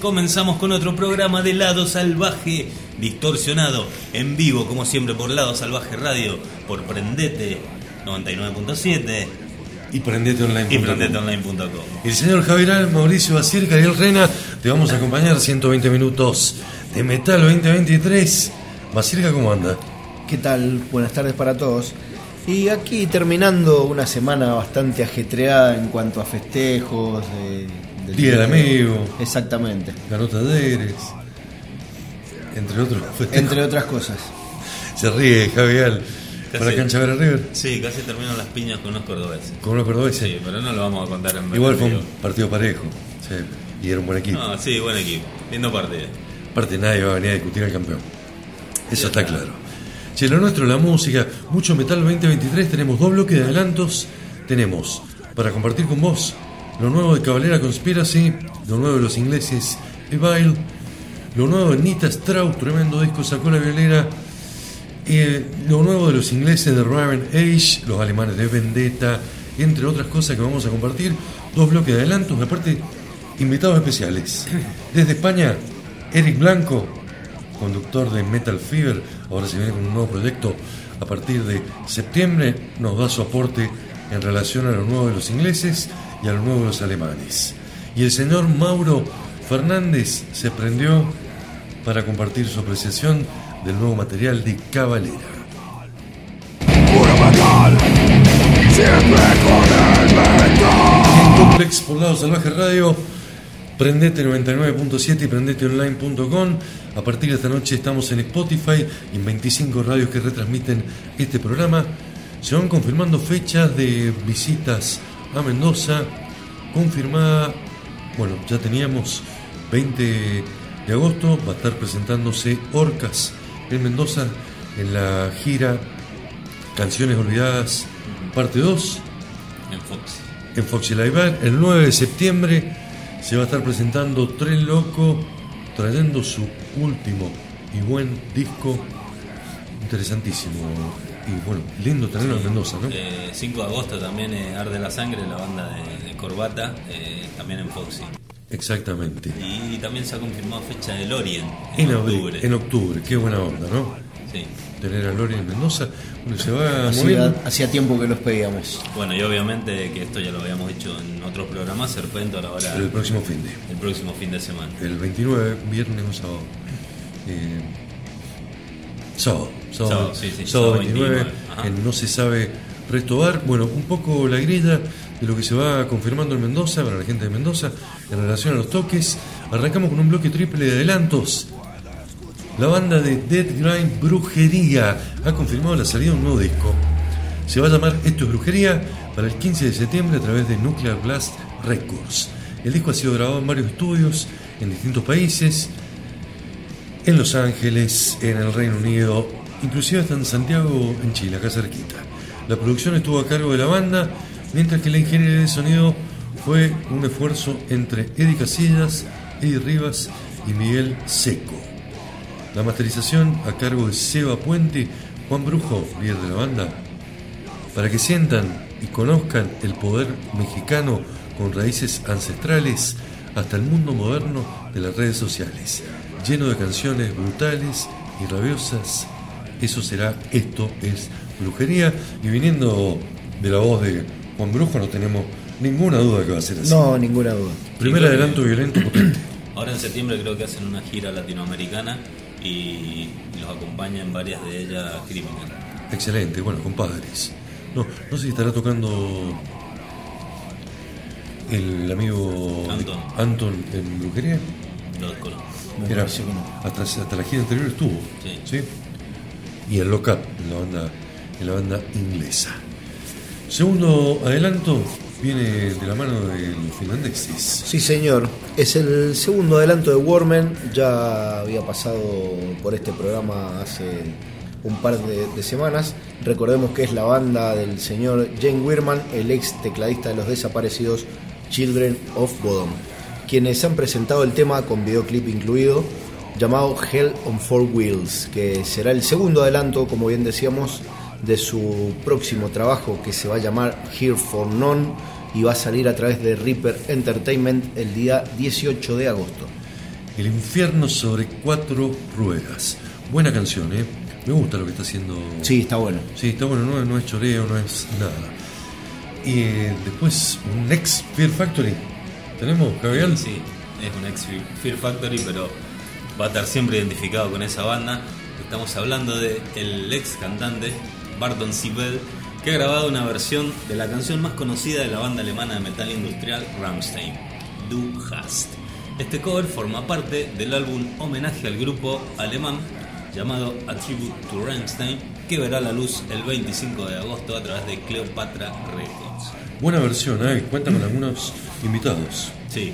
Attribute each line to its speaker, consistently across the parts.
Speaker 1: Comenzamos con otro programa de Lado Salvaje distorsionado en vivo, como siempre, por Lado Salvaje Radio, por Prendete 99.7
Speaker 2: Y prendeteonline.com.
Speaker 1: y prendeteonline.com.
Speaker 2: El señor Javier Mauricio Basier, Cariel Rena, te vamos a acompañar 120 minutos de Metal 2023. Basirca, ¿cómo anda?
Speaker 3: ¿Qué tal? Buenas tardes para todos. Y aquí terminando una semana bastante ajetreada en cuanto a festejos. de- del
Speaker 2: Día del amigo.
Speaker 3: Exactamente.
Speaker 2: Ganó Talleres, entre otros. festejos.
Speaker 3: Entre otras cosas.
Speaker 2: Se ríe Javier
Speaker 1: Casi.
Speaker 2: para Cancha Vera River
Speaker 1: Sí, casi terminan las piñas con los cordobeses.
Speaker 2: con los cordobeses.
Speaker 1: Sí, pero no lo vamos a contar en
Speaker 2: Igual fue un partido parejo. sí, y era un buen equipo.
Speaker 1: No, sí, buen equipo. Lindo partido.
Speaker 2: Aparte nadie va a venir a discutir al campeón. Eso está claro. Che, lo nuestro, la música, mucho metal 2023, tenemos dos bloques de adelantos. Tenemos, para compartir con vos, lo nuevo de Cabalera Conspiracy, lo nuevo de los ingleses Evil, lo nuevo de Nita Strauss, tremendo disco, sacó la violera, eh, lo nuevo de los ingleses de Raven Age, los alemanes de Vendetta, entre otras cosas que vamos a compartir. Dos bloques de adelantos, aparte, invitados especiales. Desde España, Eric Blanco, conductor de Metal Fever, ahora se viene con un nuevo proyecto a partir de septiembre, nos da su aporte en relación a lo nuevo de los ingleses y a los alemanes. Y el señor Mauro Fernández se prendió para compartir su apreciación del nuevo material de Cabalera. En Complex por lado Salvaje Radio, prendete 99.7 y prendeteonline.com. A partir de esta noche estamos en Spotify y en 25 radios que retransmiten este programa. Se van confirmando fechas de visitas a Mendoza. Confirmada, bueno, ya teníamos 20 de agosto, va a estar presentándose Orcas en Mendoza en la gira Canciones Olvidadas, parte 2
Speaker 1: En Fox.
Speaker 2: en Foxy Live Band. El 9 de septiembre se va a estar presentando Tren Loco, trayendo su último y buen disco. Interesantísimo. Y bueno, lindo tenerlo en Mendoza, ¿no?
Speaker 1: Eh, 5 de agosto también eh, Arde la Sangre, la banda de, de Corbata, eh, también en Foxy.
Speaker 2: Exactamente.
Speaker 1: Y también se ha confirmado fecha del Orient
Speaker 2: En,
Speaker 1: octubre.
Speaker 2: en octubre, qué buena onda, ¿no?
Speaker 1: Sí.
Speaker 2: Tener a Lori en Mendoza. Bueno, se va
Speaker 3: Hacía, hacía tiempo que los pedíamos.
Speaker 1: Bueno, y obviamente que esto ya lo habíamos hecho en otros programas, Serpentor ahora
Speaker 2: El próximo fin de.
Speaker 1: el próximo fin de semana.
Speaker 2: El 29, viernes o sábado. Eh, sábado, sábado,
Speaker 1: Sábado, sí, sí,
Speaker 2: sábado
Speaker 1: sábado
Speaker 2: 29,
Speaker 1: 29, ajá.
Speaker 2: en No se sabe restobar. Bueno, un poco la grilla de lo que se va confirmando en Mendoza, para la gente de Mendoza, en relación a los toques. Arrancamos con un bloque triple de adelantos. La banda de Dead Grind Brujería ha confirmado la salida de un nuevo disco. Se va a llamar Esto es Brujería para el 15 de septiembre a través de Nuclear Blast Records. El disco ha sido grabado en varios estudios en distintos países, en Los Ángeles, en el Reino Unido, inclusive hasta en Santiago, en Chile, acá cerquita. La producción estuvo a cargo de la banda, mientras que la ingeniería de sonido fue un esfuerzo entre Eddie Casillas, Eddie Rivas y Miguel Seco. La masterización a cargo de Seba Puente, Juan Brujo, líder de la banda, para que sientan y conozcan el poder mexicano con raíces ancestrales hasta el mundo moderno de las redes sociales, lleno de canciones brutales y rabiosas. Eso será, esto es brujería. Y viniendo de la voz de Juan Brujo, no tenemos Ninguna duda que va a ser así.
Speaker 3: No, ninguna duda.
Speaker 2: Primer adelanto violento potente.
Speaker 1: Ahora en septiembre creo que hacen una gira latinoamericana y los acompaña en varias de ellas Criminal.
Speaker 2: Excelente, bueno, compadres. No, no sé si estará tocando el amigo
Speaker 1: Anton.
Speaker 2: Anton en brujería.
Speaker 1: Lo desconozco.
Speaker 3: Me
Speaker 2: Era,
Speaker 3: parece que no.
Speaker 2: hasta, hasta la gira anterior estuvo.
Speaker 1: Sí.
Speaker 2: Y el Lock Up, en la banda, en la banda inglesa. Segundo adelanto viene de la mano de los finlandeses.
Speaker 3: Sí, señor. Es el segundo adelanto de Warman. Ya había pasado por este programa hace un par de, de semanas. Recordemos que es la banda del señor Jane Wirman, el ex tecladista de los desaparecidos Children of Bodom, quienes han presentado el tema con videoclip incluido llamado Hell on Four Wheels, que será el segundo adelanto, como bien decíamos, de su próximo trabajo que se va a llamar Here for None y va a salir a través de Reaper Entertainment el día 18 de agosto.
Speaker 2: El infierno sobre cuatro ruedas. Buena canción, ¿eh? Me gusta lo que está haciendo.
Speaker 3: Sí, está bueno.
Speaker 2: Sí, está bueno, no, no es choreo, no es nada. Y eh, después, un ex Fear Factory. ¿Tenemos, Gabriel?
Speaker 1: Sí, es un ex Fear Factory, pero va a estar siempre identificado con esa banda. Estamos hablando de el ex cantante Barton Sibel, que ha grabado una versión de la canción más conocida de la banda alemana de metal industrial Rammstein, Du Hast. Este cover forma parte del álbum homenaje al grupo alemán llamado A Tribute to Rammstein, que verá la luz el 25 de agosto a través de Cleopatra Records.
Speaker 2: Buena versión, ¿eh? Cuenta con algunos invitados.
Speaker 1: Sí.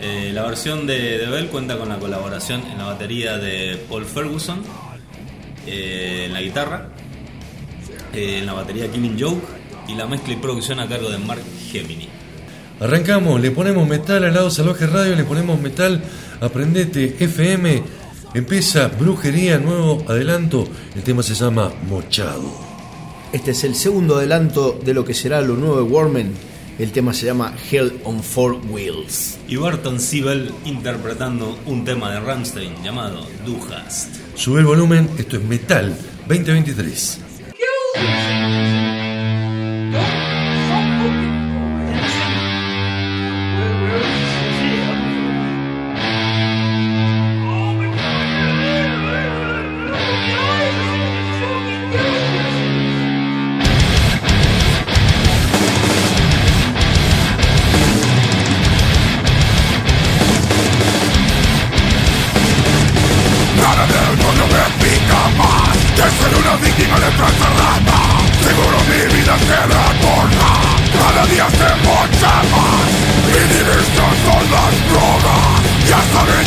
Speaker 1: Eh, la versión de, de Bell cuenta con la colaboración en la batería de Paul Ferguson, eh, en la guitarra, eh, en la batería Killing Joke y la mezcla y producción a cargo de Mark Gemini.
Speaker 2: Arrancamos, le ponemos metal al lado Salvaje Radio, le ponemos metal, aprendete FM, empieza Brujería, nuevo adelanto, el tema se llama Mochado.
Speaker 3: Este es el segundo adelanto de lo que será lo nuevo de Warman. El tema se llama Hell on Four Wheels.
Speaker 1: Y Barton Sibel interpretando un tema de Rammstein llamado Du Hast.
Speaker 2: Sube el volumen, esto es Metal 2023.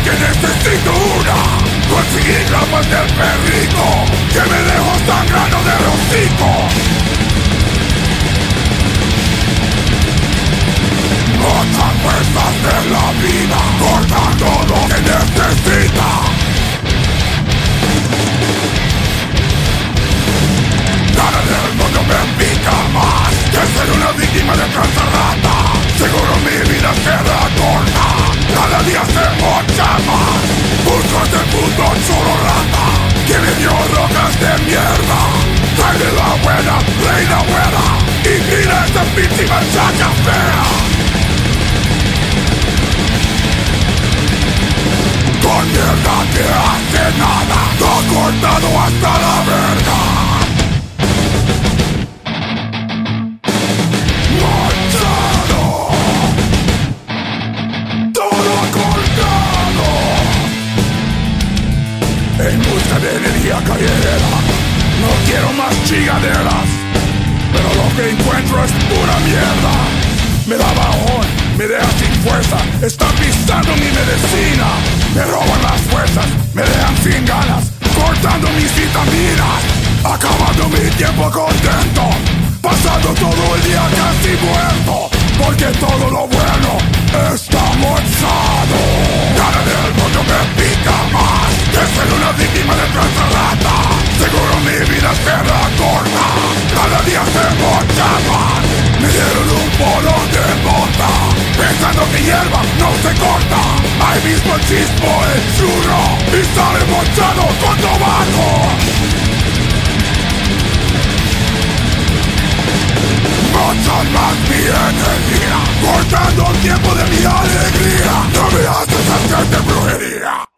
Speaker 4: Que necesito una. Conseguí grapas del perrito, que me dejó sangrando del hocico. Otras fuerzas de la vida, cortando lo que necesita. Nada del mundo me pica más que ser una víctima de trata rata. Seguro mi vida será corta, cada día se mocha más. Busco a este puto churro rata que me dio rocas de mierda. Trae de la buena, reina buena, y mira esta víctima chaca fea. Con mierda que hace nada, todo cortado hasta la verga. Energía callejera No quiero más chingaderas Pero lo que encuentro es pura mierda. Me da bajón, me deja sin fuerza Están pisando mi medicina. Me roban las fuerzas, me dejan sin ganas Cortando mis vitaminas Acabando mi tiempo contento Pasando todo el día casi muerto Porque todo lo bueno está mochado Nada del mundo me pica más. Que ser una víctima de trata rata. Seguro mi vida será corta Cada día se mocha más. Me dieron un polo de bota Pensando que hierba no se corta. Ahí mismo el chispo el churro Y sale mochado con tabaco son más mi energía Cortando el tiempo de mi alegría No me haces hacerte brujería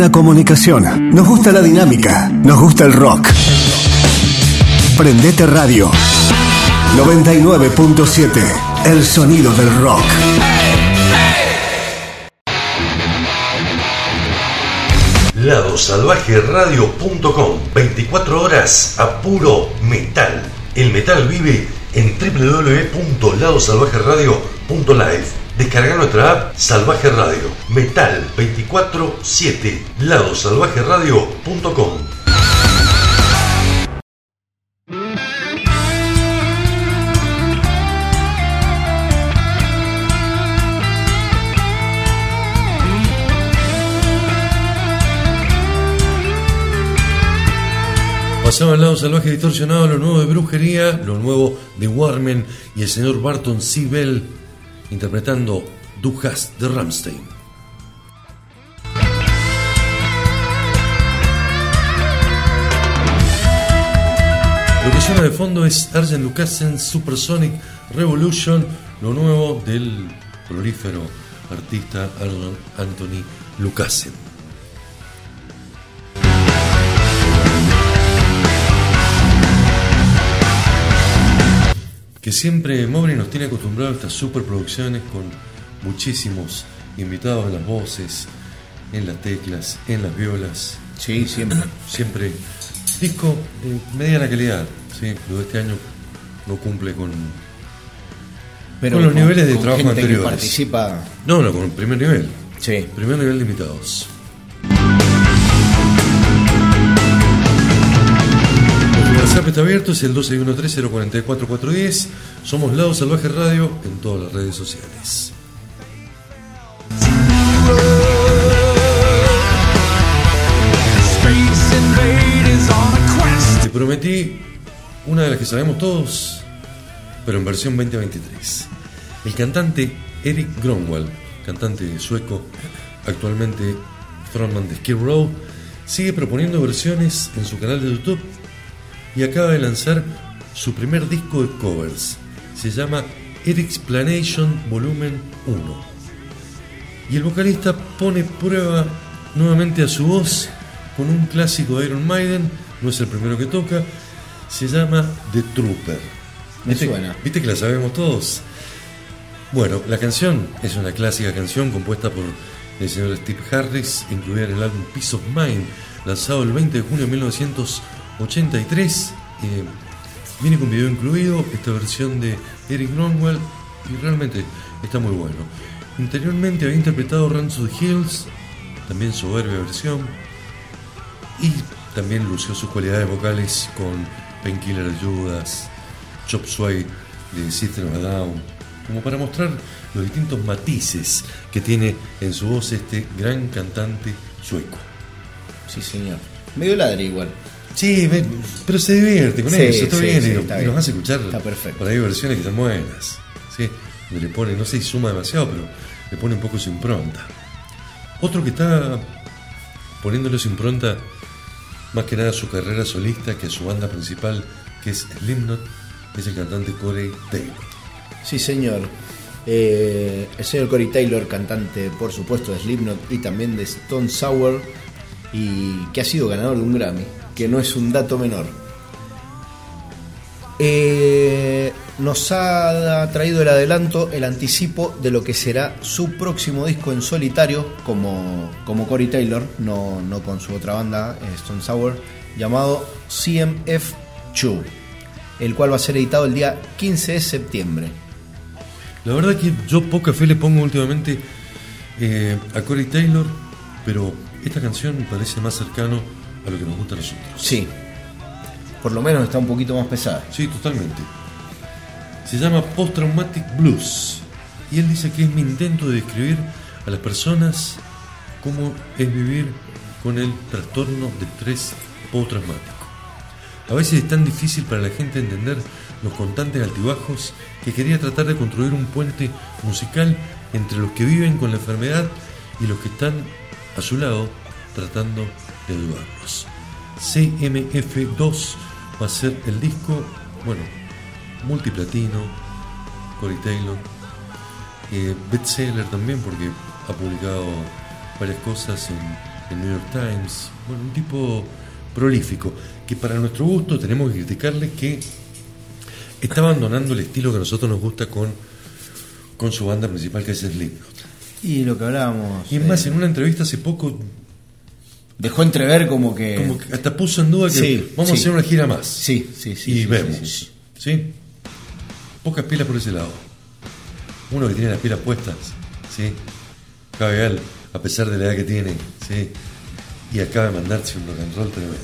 Speaker 5: buena comunicación, nos gusta la dinámica, nos gusta el rock. Prendete Radio 99.7, el sonido del rock.
Speaker 6: ladosalvajeradio.com 24 horas a puro metal. El metal vive en www.ladosalvajeradio.live. Descarga nuestra app Salvaje Radio. Metal 24-7. ladosalvajeradio.com
Speaker 2: Pasaba al lado salvaje distorsionado, lo nuevo de brujería, lo nuevo de Warmen y el señor Barton. Bell interpretando Du hast de Ramstein. Que suena de fondo es Arjen Lucassen Supersonic Revolution, lo nuevo del prolífero artista Arjen Anthony Lucassen. que siempre Mowbray nos tiene acostumbrado a estas superproducciones con muchísimos invitados en las voces, en las teclas, en las violas.
Speaker 3: Sí, siempre.
Speaker 2: Siempre disco de mediana calidad, ¿sí? Lo de este año no cumple con, con los niveles de
Speaker 3: con
Speaker 2: trabajo
Speaker 3: gente que
Speaker 2: anteriores.
Speaker 3: participa.
Speaker 2: No, no, con el primer nivel.
Speaker 3: Sí.
Speaker 2: Primer nivel. Nuestro WhatsApp está abierto, es el 1213-044-410. Somos Lado Salvaje Radio en todas las redes sociales.
Speaker 4: Space invaders on a quest.
Speaker 2: Te prometí una de las que sabemos todos, pero en versión 2023. El cantante Eric Gronwall, cantante sueco, actualmente frontman de Skid Row, sigue proponiendo versiones en su canal de YouTube y acaba de lanzar su primer disco de covers. Se llama Explanation Volumen 1. Y el vocalista pone prueba nuevamente a su voz con un clásico de Iron Maiden, no es el primero que toca, se llama The Trooper.
Speaker 3: Me
Speaker 2: ¿Viste,
Speaker 3: suena.
Speaker 2: ¿Viste que la sabemos todos? Bueno, la canción es una clásica canción compuesta por el señor Steve Harris, incluida en el álbum Peace of Mind, lanzado el 20 de junio de 1983. Eh, viene con video incluido, esta versión de Eric Gronwell, y realmente está muy bueno. Interiormente había interpretado Runs to the Hills, también soberbia versión, y también lució sus cualidades vocales con Painkiller Judas, Chop Suey de System of Down, como para mostrar los distintos matices que tiene en su voz este gran cantante sueco.
Speaker 3: Sí, señor. Medio ladre igual.
Speaker 2: Sí, ve- pero se divierte con
Speaker 3: Sí,
Speaker 2: eso, está
Speaker 3: sí,
Speaker 2: bien,
Speaker 3: sí,
Speaker 2: y,
Speaker 3: está
Speaker 2: y
Speaker 3: bien.
Speaker 2: nos hace escuchar
Speaker 3: Está perfecto.
Speaker 2: por ahí versiones que están buenas, ¿sí? le pone, no sé si suma demasiado, pero le pone un poco su impronta. Otro que está poniéndole su impronta más que nada su carrera solista que su banda principal, que es Slipknot, es el cantante Corey Taylor.
Speaker 3: Sí, señor. Eh, el señor Corey Taylor, cantante, por supuesto, de Slipknot y también de Stone Sour, y que ha sido ganador de un Grammy, que no es un dato menor. Eh, nos ha traído el adelanto, el anticipo de lo que será su próximo disco en solitario, como, como Corey Taylor, no, no con su otra banda, eh, Stone Sour, llamado CMF2, el cual va a ser editado el día 15 de septiembre.
Speaker 2: La verdad que yo poca fe le pongo últimamente eh, a Corey Taylor, pero esta canción me parece más cercano a lo que nos gusta a nosotros.
Speaker 3: Sí. Por lo menos está un poquito más pesada.
Speaker 2: Sí, totalmente. Se llama Post Traumatic Blues. Y él dice que es mi intento de describir a las personas cómo es vivir con el trastorno de estrés postraumático. A veces es tan difícil para la gente entender los constantes altibajos que quería tratar de construir un puente musical entre los que viven con la enfermedad y los que están a su lado tratando de ayudarlos. CMF2 va a ser el disco, bueno, multiplatino, Corey Taylor, eh, bestseller también porque ha publicado varias cosas en el New York Times, bueno, un tipo prolífico, que para nuestro gusto tenemos que criticarle que está abandonando el estilo que a nosotros nos gusta con, con su banda principal que es Slipknot.
Speaker 3: Y lo que hablábamos.
Speaker 2: Y es más, en una entrevista hace poco,
Speaker 3: Dejó entrever como que.
Speaker 2: como que hasta puso en duda que
Speaker 3: Sí,
Speaker 2: vamos
Speaker 3: sí.
Speaker 2: a hacer una gira más.
Speaker 3: Sí, sí, sí.
Speaker 2: y
Speaker 3: sí,
Speaker 2: vemos.
Speaker 3: sí, sí.
Speaker 2: Sí, Pocas pilas por ese lado. Uno que tiene las pilas puestas, ¿sí? Cabe a pesar de la edad que tiene, ¿sí? Y acaba de mandarse un rock and roll tremendo.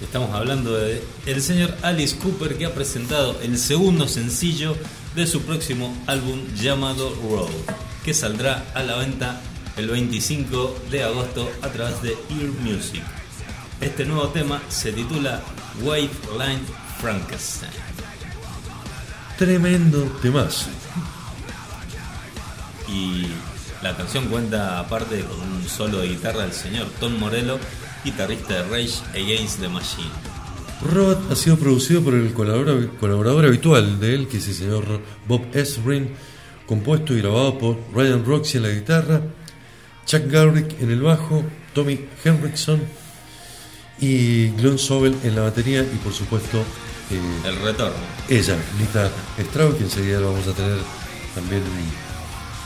Speaker 1: Estamos hablando de el señor Alice Cooper que ha presentado el segundo sencillo de su próximo álbum llamado Road, que saldrá a la venta el 25 de agosto a través de Ear Music. Este nuevo tema se titula White Line Frankenstein.
Speaker 2: Tremendo temazo.
Speaker 1: Y la canción cuenta aparte con un solo de guitarra del señor Tom Morello, guitarrista de Rage Against the Machine.
Speaker 2: Robot ha sido producido por el colaborador, colaborador habitual de él, que es el señor Bob Esrin, compuesto y grabado por Ryan Roxy en la guitarra, Chuck Garrick en el bajo, Tommy Henriksen y Glenn Sobel en la batería y por supuesto eh,
Speaker 1: El retorno.
Speaker 2: ella, Lita Strauss, que enseguida lo vamos a tener también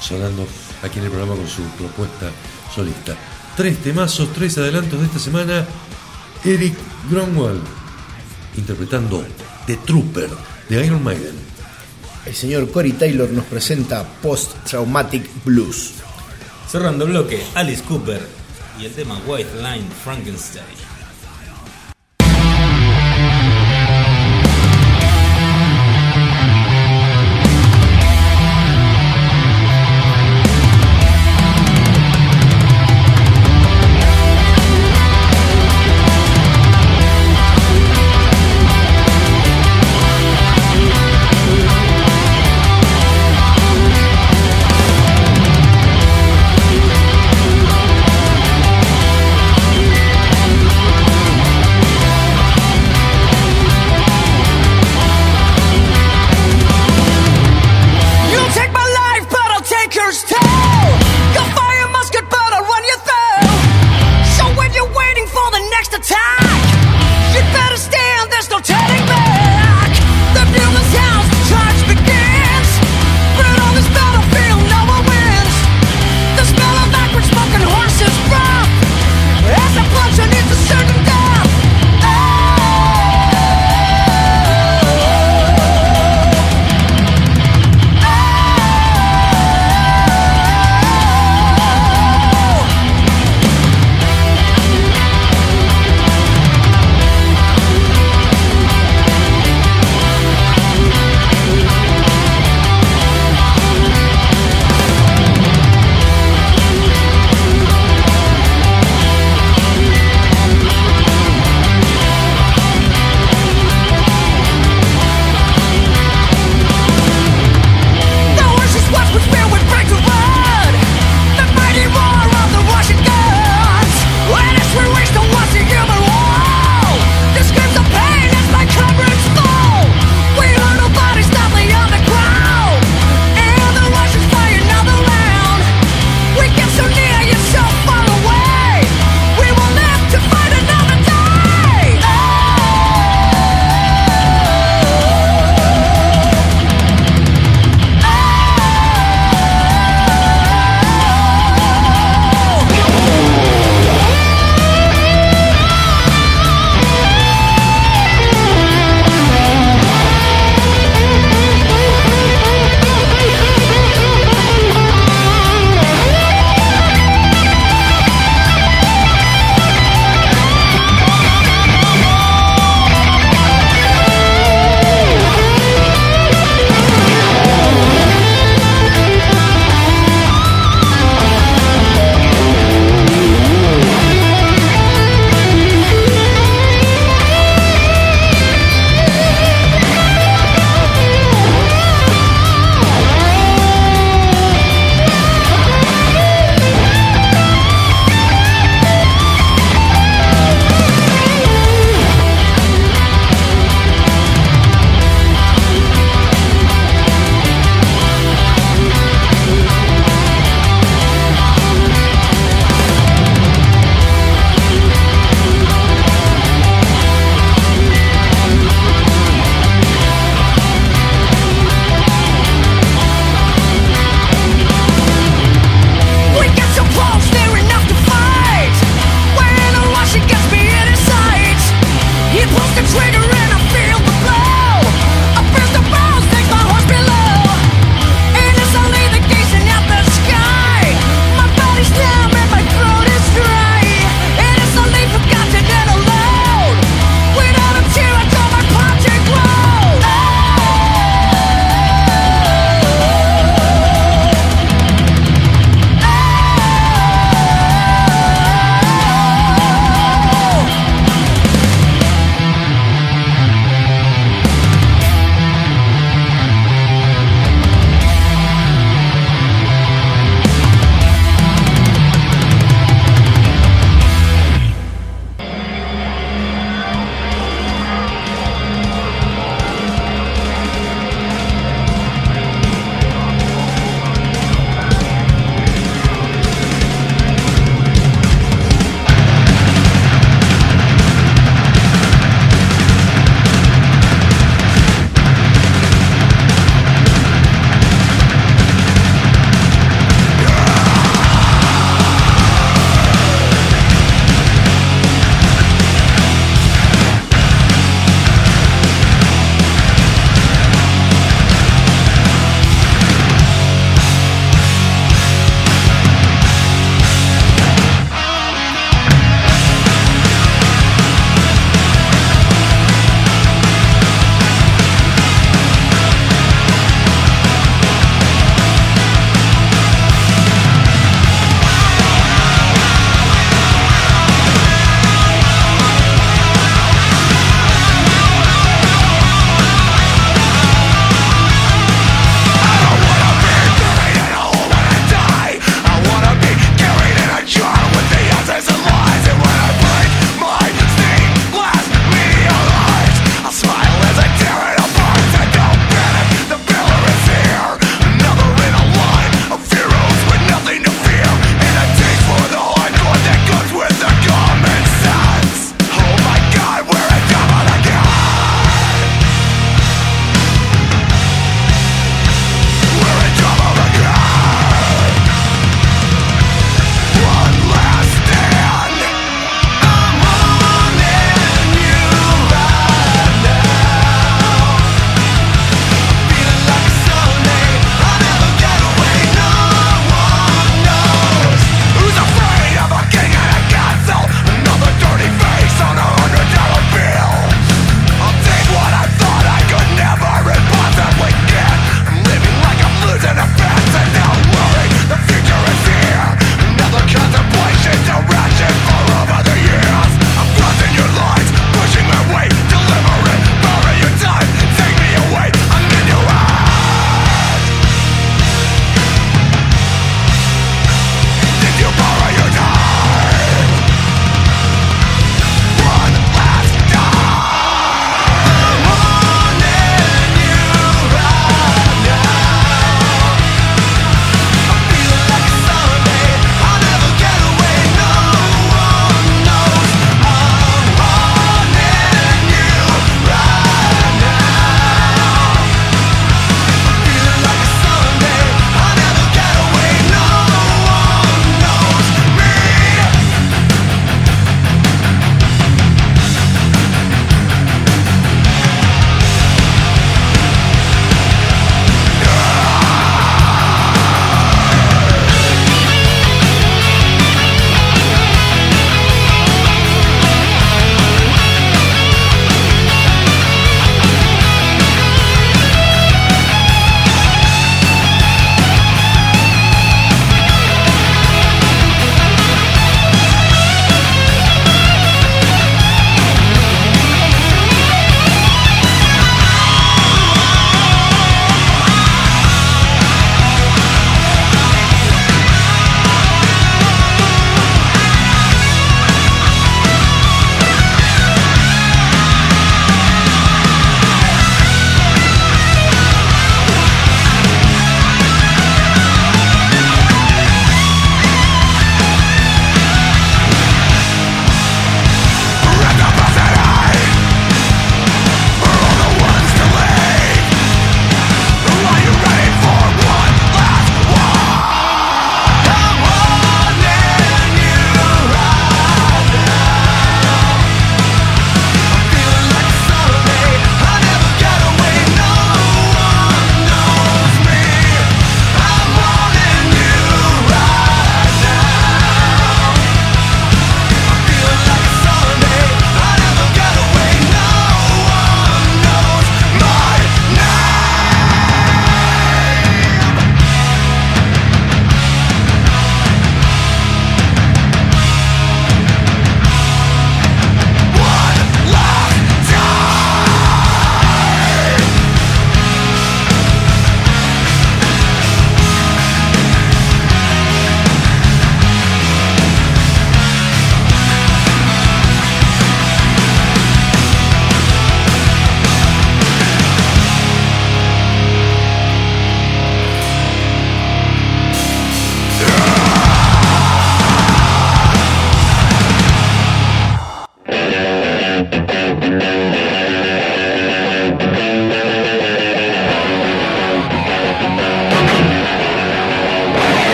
Speaker 2: sonando aquí en el programa con su propuesta solista. Tres temazos, tres adelantos de esta semana. Eric Gronwald interpretando The Trooper de Iron Maiden.
Speaker 3: El señor Corey Taylor nos presenta Post Traumatic Blues.
Speaker 1: Cerrando bloque, Alice Cooper y el tema White Line Frankenstein.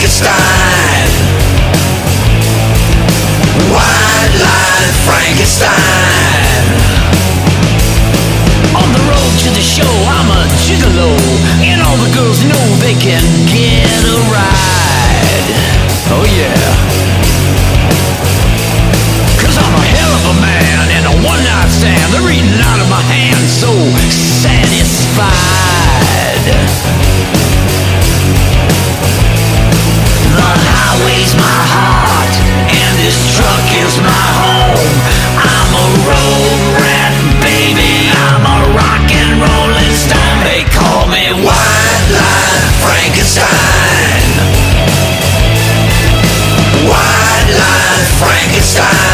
Speaker 7: Frankenstein. White line Frankenstein. On the road to the show, I'm a gigolo, and all the girls know they can get a ride. Oh yeah. Cause I'm a hell of a man and a one night stand. They're eating out of my hand, so satisfied. Highway's my heart, and this truck is my home. I'm a road rat, baby. I'm a rock and rolling stone. They call me White Line Frankenstein. White Line Frankenstein.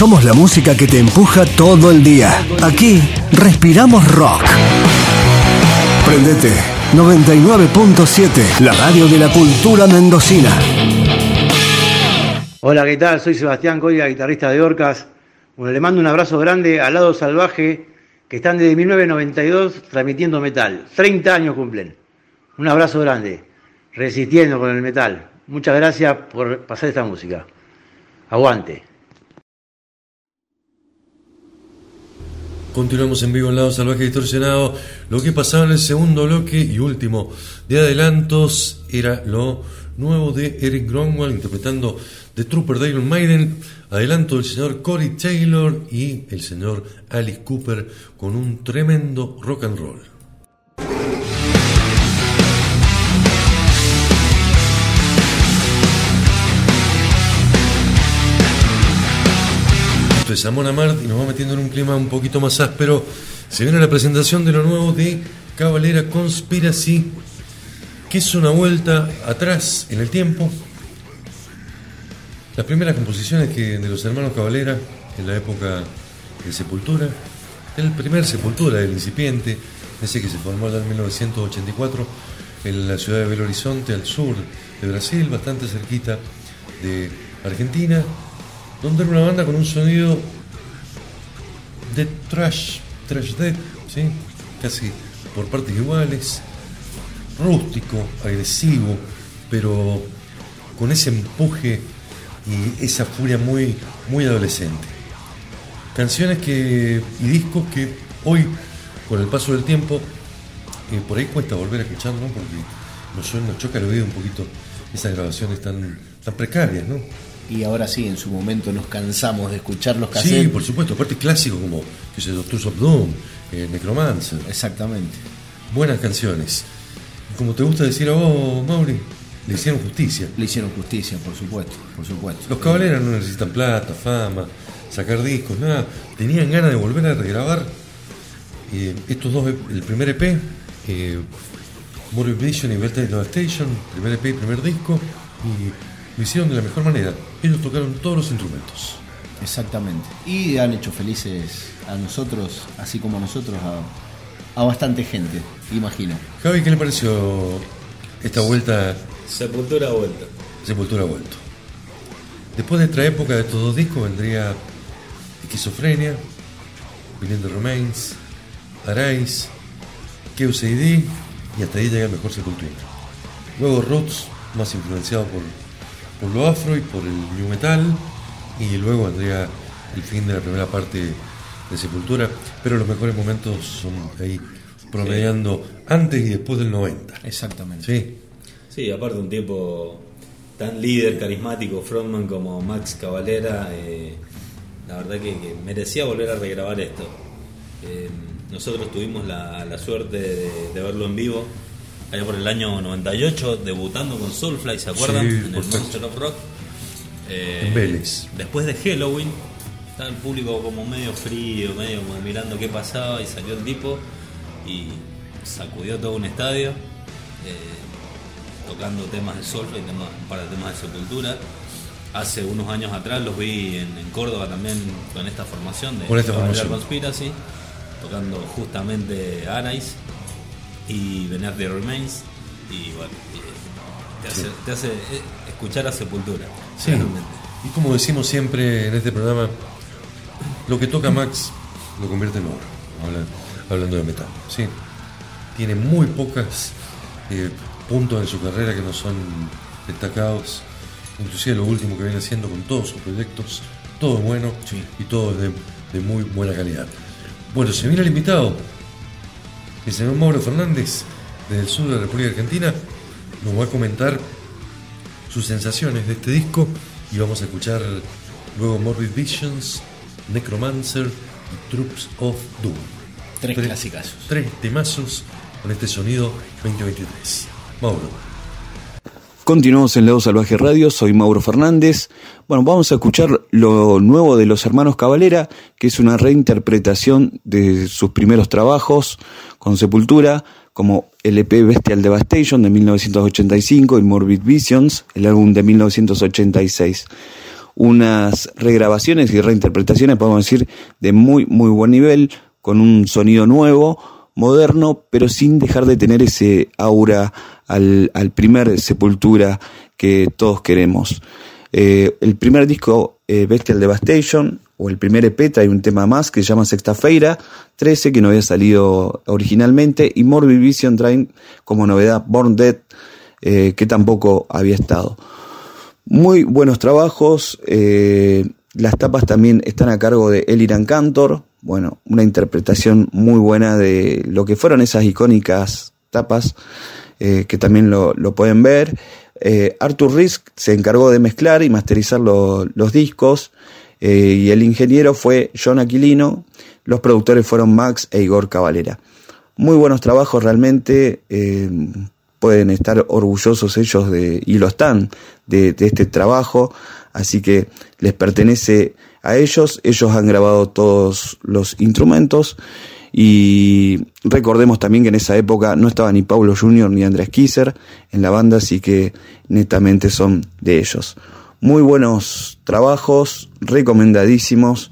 Speaker 5: Somos la música que te empuja todo el día. Aquí respiramos rock. Prendete 99.7, la radio de la cultura mendocina.
Speaker 8: Hola, ¿qué tal? Soy Sebastián Coya, guitarrista de Orcas. Bueno, le mando un abrazo grande al lado salvaje que están desde 1992 transmitiendo metal. 30 años cumplen. Un abrazo grande, resistiendo con el metal. Muchas gracias por pasar esta música. Aguante.
Speaker 2: Continuamos en vivo en Lado Salvaje Distorsionado. Lo que pasaba en el segundo bloque y último de adelantos era lo nuevo de Eric Gronwald interpretando The Trooper de Iron Maiden. Adelanto del señor Corey Taylor y el señor Alice Cooper con un tremendo rock and roll. Esto es Amon Amart y nos va metiendo en un clima un poquito más áspero. Se viene la presentación de lo nuevo de Cabalera Conspiracy, que es una vuelta atrás en el tiempo. Las primeras composiciones que de los hermanos Cabalera en la época de Sepultura, el primer Sepultura del incipiente, ese que se formó en 1984 en la ciudad de Belo Horizonte, al sur de Brasil, bastante cerquita de Argentina, donde era una banda con un sonido de trash, trash death, casi por partes iguales, rústico, agresivo, pero con ese empuje y esa furia muy, muy adolescente. Canciones que, y discos que hoy, con el paso del tiempo, por ahí cuesta volver a escuchar, ¿no? porque nos choca el oído un poquito esas grabaciones tan, tan precarias, ¿no?
Speaker 3: Y ahora sí, en su momento nos cansamos de escuchar los
Speaker 2: Sí,
Speaker 3: cassettes.
Speaker 2: por supuesto, aparte clásicos como que sé, Doctors of Doom, eh, Necromancer.
Speaker 3: Exactamente.
Speaker 2: Buenas canciones. Como te gusta decir a vos, Mauri, le hicieron justicia.
Speaker 3: Le hicieron justicia, por supuesto, por supuesto.
Speaker 2: Los caballeros no necesitan plata, fama, sacar discos, nada. Tenían ganas de volver a regrabar eh, estos dos, el primer EP, eh, Morbid Vision y Beltane Devastation, primer EP y primer disco, y lo hicieron de la mejor manera. Ellos tocaron todos los instrumentos.
Speaker 3: Exactamente. Y han hecho felices a nosotros, así como a nosotros, a, a bastante gente, imagino.
Speaker 2: Javi, ¿qué le pareció esta vuelta,
Speaker 1: Sepultura vuelta.
Speaker 2: Sepultura vuelto? Después de esta época de estos dos discos vendría Esquizofrenia, the Remains, Chaos AD y hasta ahí llega mejor Sepultura. Luego Roots, más influenciado por, por lo afro y por el new metal, y luego vendría el fin de la primera parte de Sepultura, pero los mejores momentos son ahí promediando antes y después del 90.
Speaker 3: Exactamente.
Speaker 2: Sí,
Speaker 1: Sí, aparte un tipo tan líder, carismático, frontman como Max Cavalera, eh, la verdad que, que merecía volver a regrabar esto. Eh, nosotros tuvimos la, la suerte de, de verlo en vivo, allá por el año 98, debutando con Soulfly, ¿se acuerdan?
Speaker 2: Sí,
Speaker 1: en el. Monster of Rock. Eh,
Speaker 2: En Vélez.
Speaker 1: Después de Halloween, estaba el público como medio frío, medio como mirando qué pasaba y salió el tipo y sacudió todo un estadio. eh, tocando temas de Soulfly, temas, un par de temas de Sepultura. Hace unos años atrás los vi en, en Córdoba también con esta formación de
Speaker 2: Con esta
Speaker 1: Cavalera
Speaker 2: formación.
Speaker 1: Conspiracy, tocando justamente Arise y the Remains. Y bueno, te hace, te hace, eh, escuchar a Sepultura.
Speaker 2: Sí.
Speaker 1: realmente.
Speaker 2: Y como decimos siempre en este programa, lo que toca Max lo convierte en oro, habla- hablando de metal. Sí. Tiene muy pocas eh, puntos en su carrera que no son destacados, inclusive lo último que viene haciendo con todos sus proyectos, todo es bueno y todo es de, de muy buena calidad. Bueno, se viene el invitado, el señor Mauro Fernández, desde el sur de la República Argentina, nos va a comentar sus sensaciones de este disco y vamos a escuchar luego Morbid Visions, Necromancer y Troops of Doom.
Speaker 3: Tres clasicazos.
Speaker 2: Tres temazos con este sonido 2023. Mauro.
Speaker 9: Continuamos en Lado Salvaje Radio, soy Mauro Fernández. Bueno, vamos a escuchar lo nuevo de los hermanos Cavalera, que es una reinterpretación de sus primeros trabajos con Sepultura, como LP Bestial Devastation de 1985 y Morbid Visions, el álbum de 1986. Unas regrabaciones y reinterpretaciones, podemos decir, de muy, muy buen nivel, con un sonido nuevo, moderno, pero sin dejar de tener ese aura al, al primer Sepultura que todos queremos. Eh, el primer disco, eh, Bestial Devastation, o el primer EP, trae un tema más que se llama Sexta Feira 13, que no había salido originalmente, y Morbid Vision trae como novedad Born Dead, eh, que tampoco había estado. Muy buenos trabajos. las tapas también están a cargo de Eliran Cantor. Bueno, una interpretación muy buena de lo que fueron esas icónicas tapas, que también lo, lo pueden ver. Eh, Arthur Risk se encargó de mezclar y masterizar lo- los discos. eh, y el ingeniero fue John Aquilino. Los productores fueron Max e Igor Cavalera. Muy buenos trabajos realmente. eh, pueden estar orgullosos ellos de, y lo están, de este trabajo, así que les pertenece a ellos, ellos han grabado todos los instrumentos y recordemos también que en esa época no estaba ni Paulo Jr. ni Andrés Kisser en la banda, así que netamente son de ellos. Muy buenos trabajos, recomendadísimos.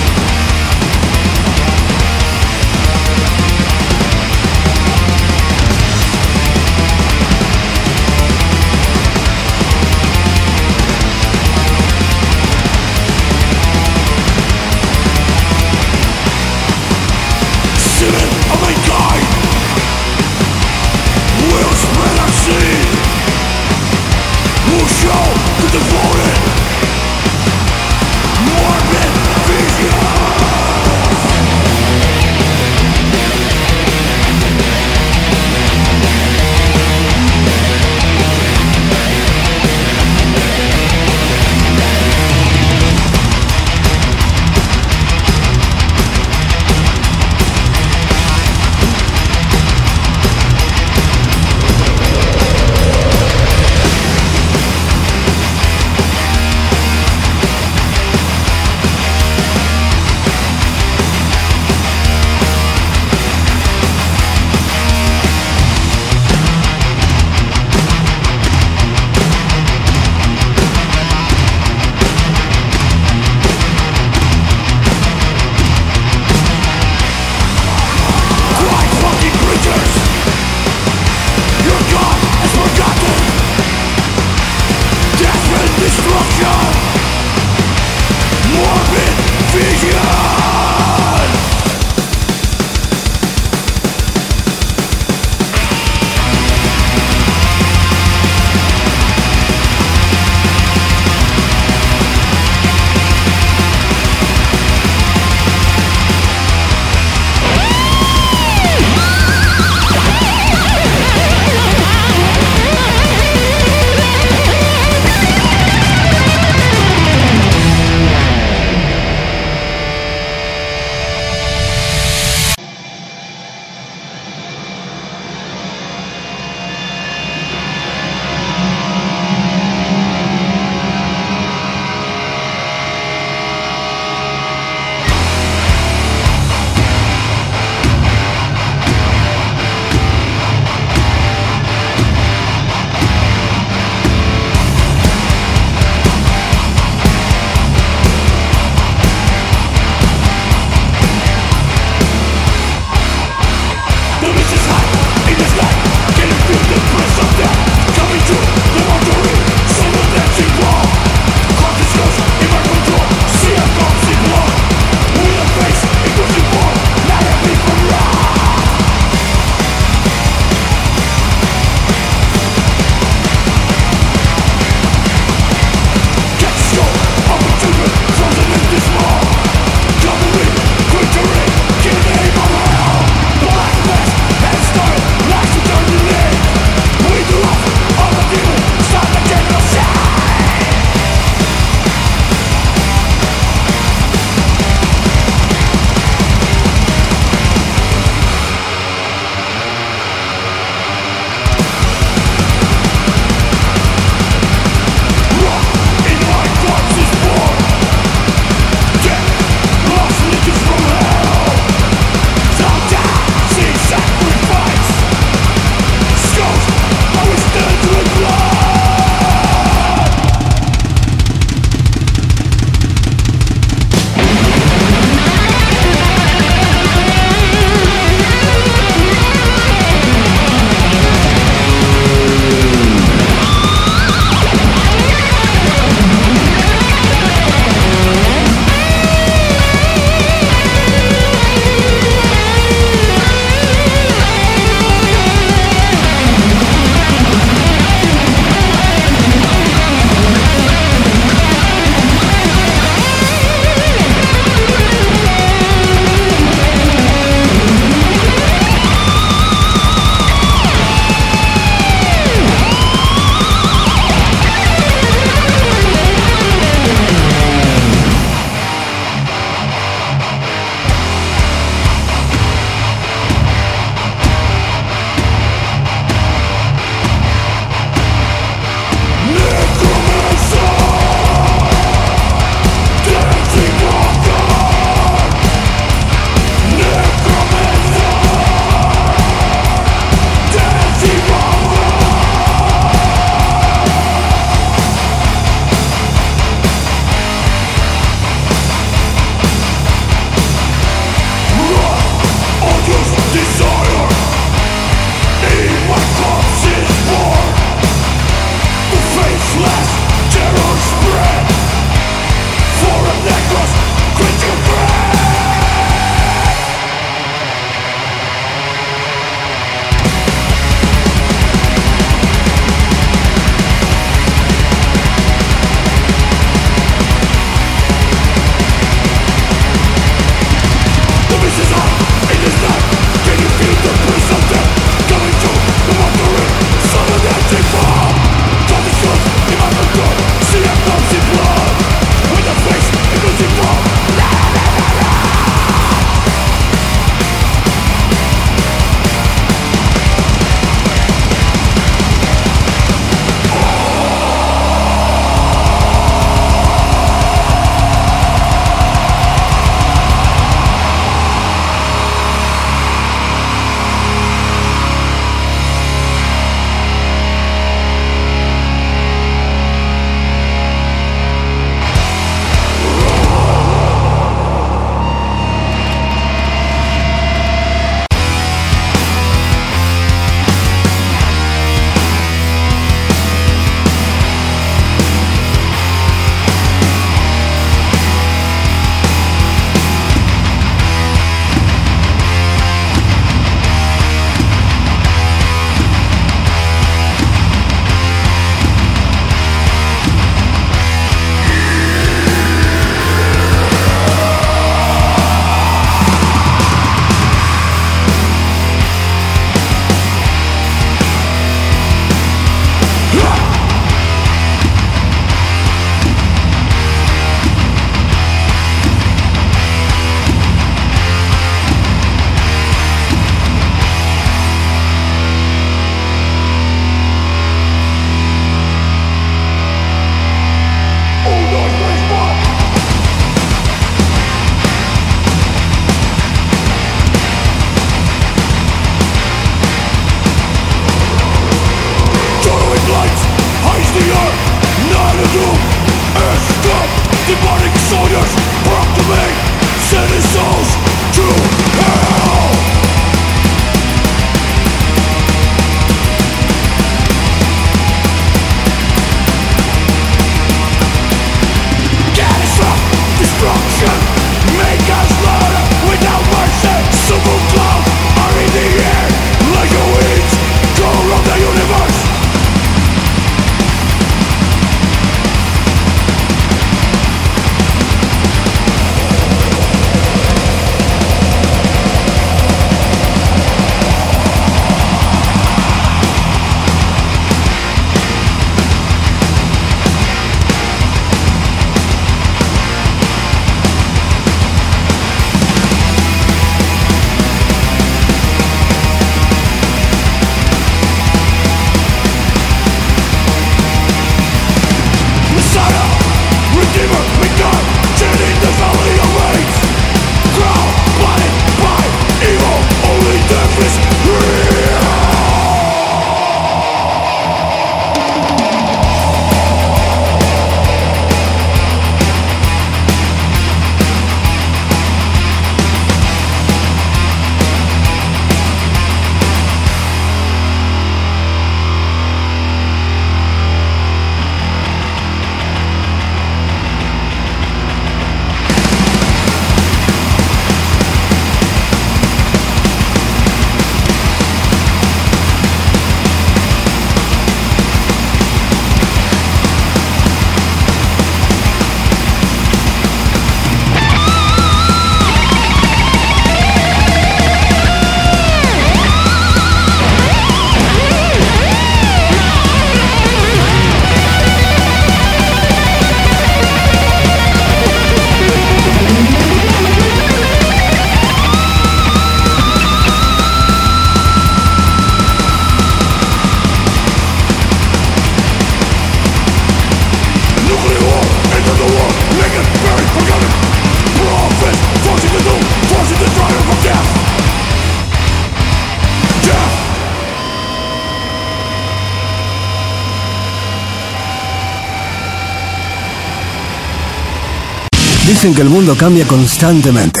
Speaker 5: Dicen que el mundo cambia constantemente.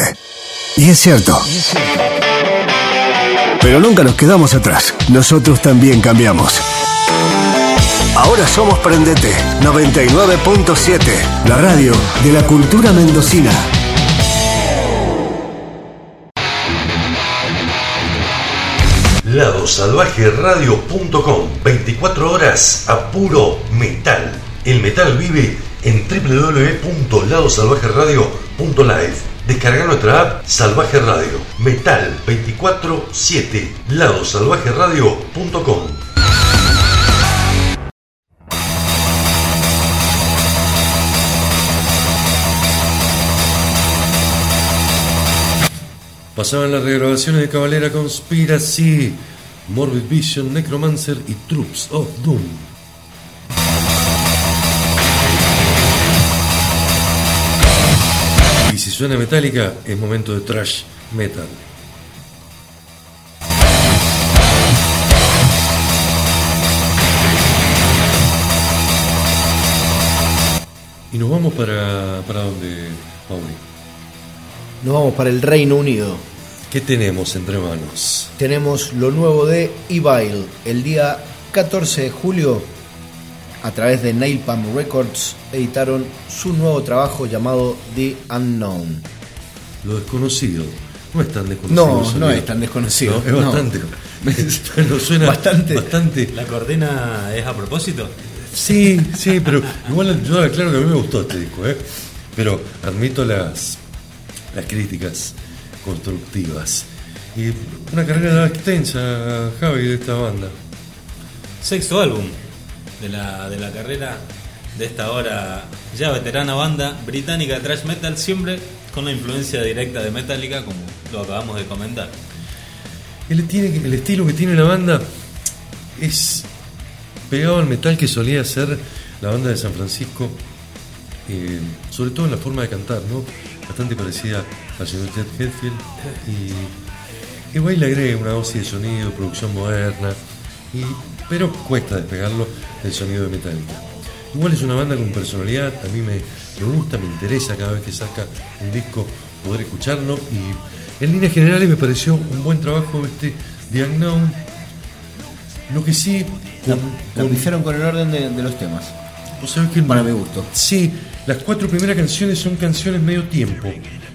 Speaker 5: Y es cierto. Pero nunca nos quedamos atrás. Nosotros también cambiamos. Ahora somos Prendete 99.7, la radio de la cultura mendocina.
Speaker 6: ladosalvajeradio.com 24 horas a puro metal. El metal vive en www.ladosalvajeradio.live. Descarga nuestra app Salvaje Radio. Metal 24-7. ladosalvajeradio.com
Speaker 2: Pasaban las regrabaciones de Cabalera Conspiracy, Morbid Vision, Necromancer y Troops of Doom. Suena metálica, es momento de trash metal. Y nos vamos para, para donde, Mauri.
Speaker 3: Nos vamos para el Reino Unido.
Speaker 2: ¿Qué tenemos entre manos?
Speaker 3: Tenemos lo nuevo de Evil. El día 14 de julio, a través de Nailpalm Records, editaron su nuevo trabajo llamado The Unknown.
Speaker 2: Lo desconocido. No es tan desconocido.
Speaker 3: No, no es tan desconocido.
Speaker 2: No, es
Speaker 3: no.
Speaker 2: bastante. Pero suena
Speaker 3: Bastante.
Speaker 2: bastante.
Speaker 1: ¿La cordena es a propósito?
Speaker 2: Sí, sí, pero igual yo aclaro que a mí me gustó este disco, ¿eh? Pero admito las, las críticas constructivas. Y una carrera extensa, Javi, de esta banda.
Speaker 1: Sexto álbum de la, de la carrera de esta ahora ya veterana banda británica de thrash metal, siempre con la influencia directa de Metallica, como lo acabamos de comentar.
Speaker 2: Él tiene, el estilo que tiene la banda es pegado al metal que solía ser la banda de San Francisco, eh, sobre todo en la forma de cantar, ¿no? Bastante parecida al señor Ted Hetfield. Y igual le agrega una dosis de sonido, producción moderna, y, pero cuesta despegarlo del sonido de Metallica. Igual es una banda con personalidad, a mí me, me gusta, me interesa cada vez que saca un disco poder escucharlo y en líneas generales me pareció un buen trabajo este The Unknown. Lo que sí, con,
Speaker 3: La
Speaker 2: con-
Speaker 3: hicieron con el orden de, de los temas.
Speaker 2: vos sabés que
Speaker 3: Para mi gusto.
Speaker 2: Sí, las cuatro primeras canciones son canciones medio tiempo.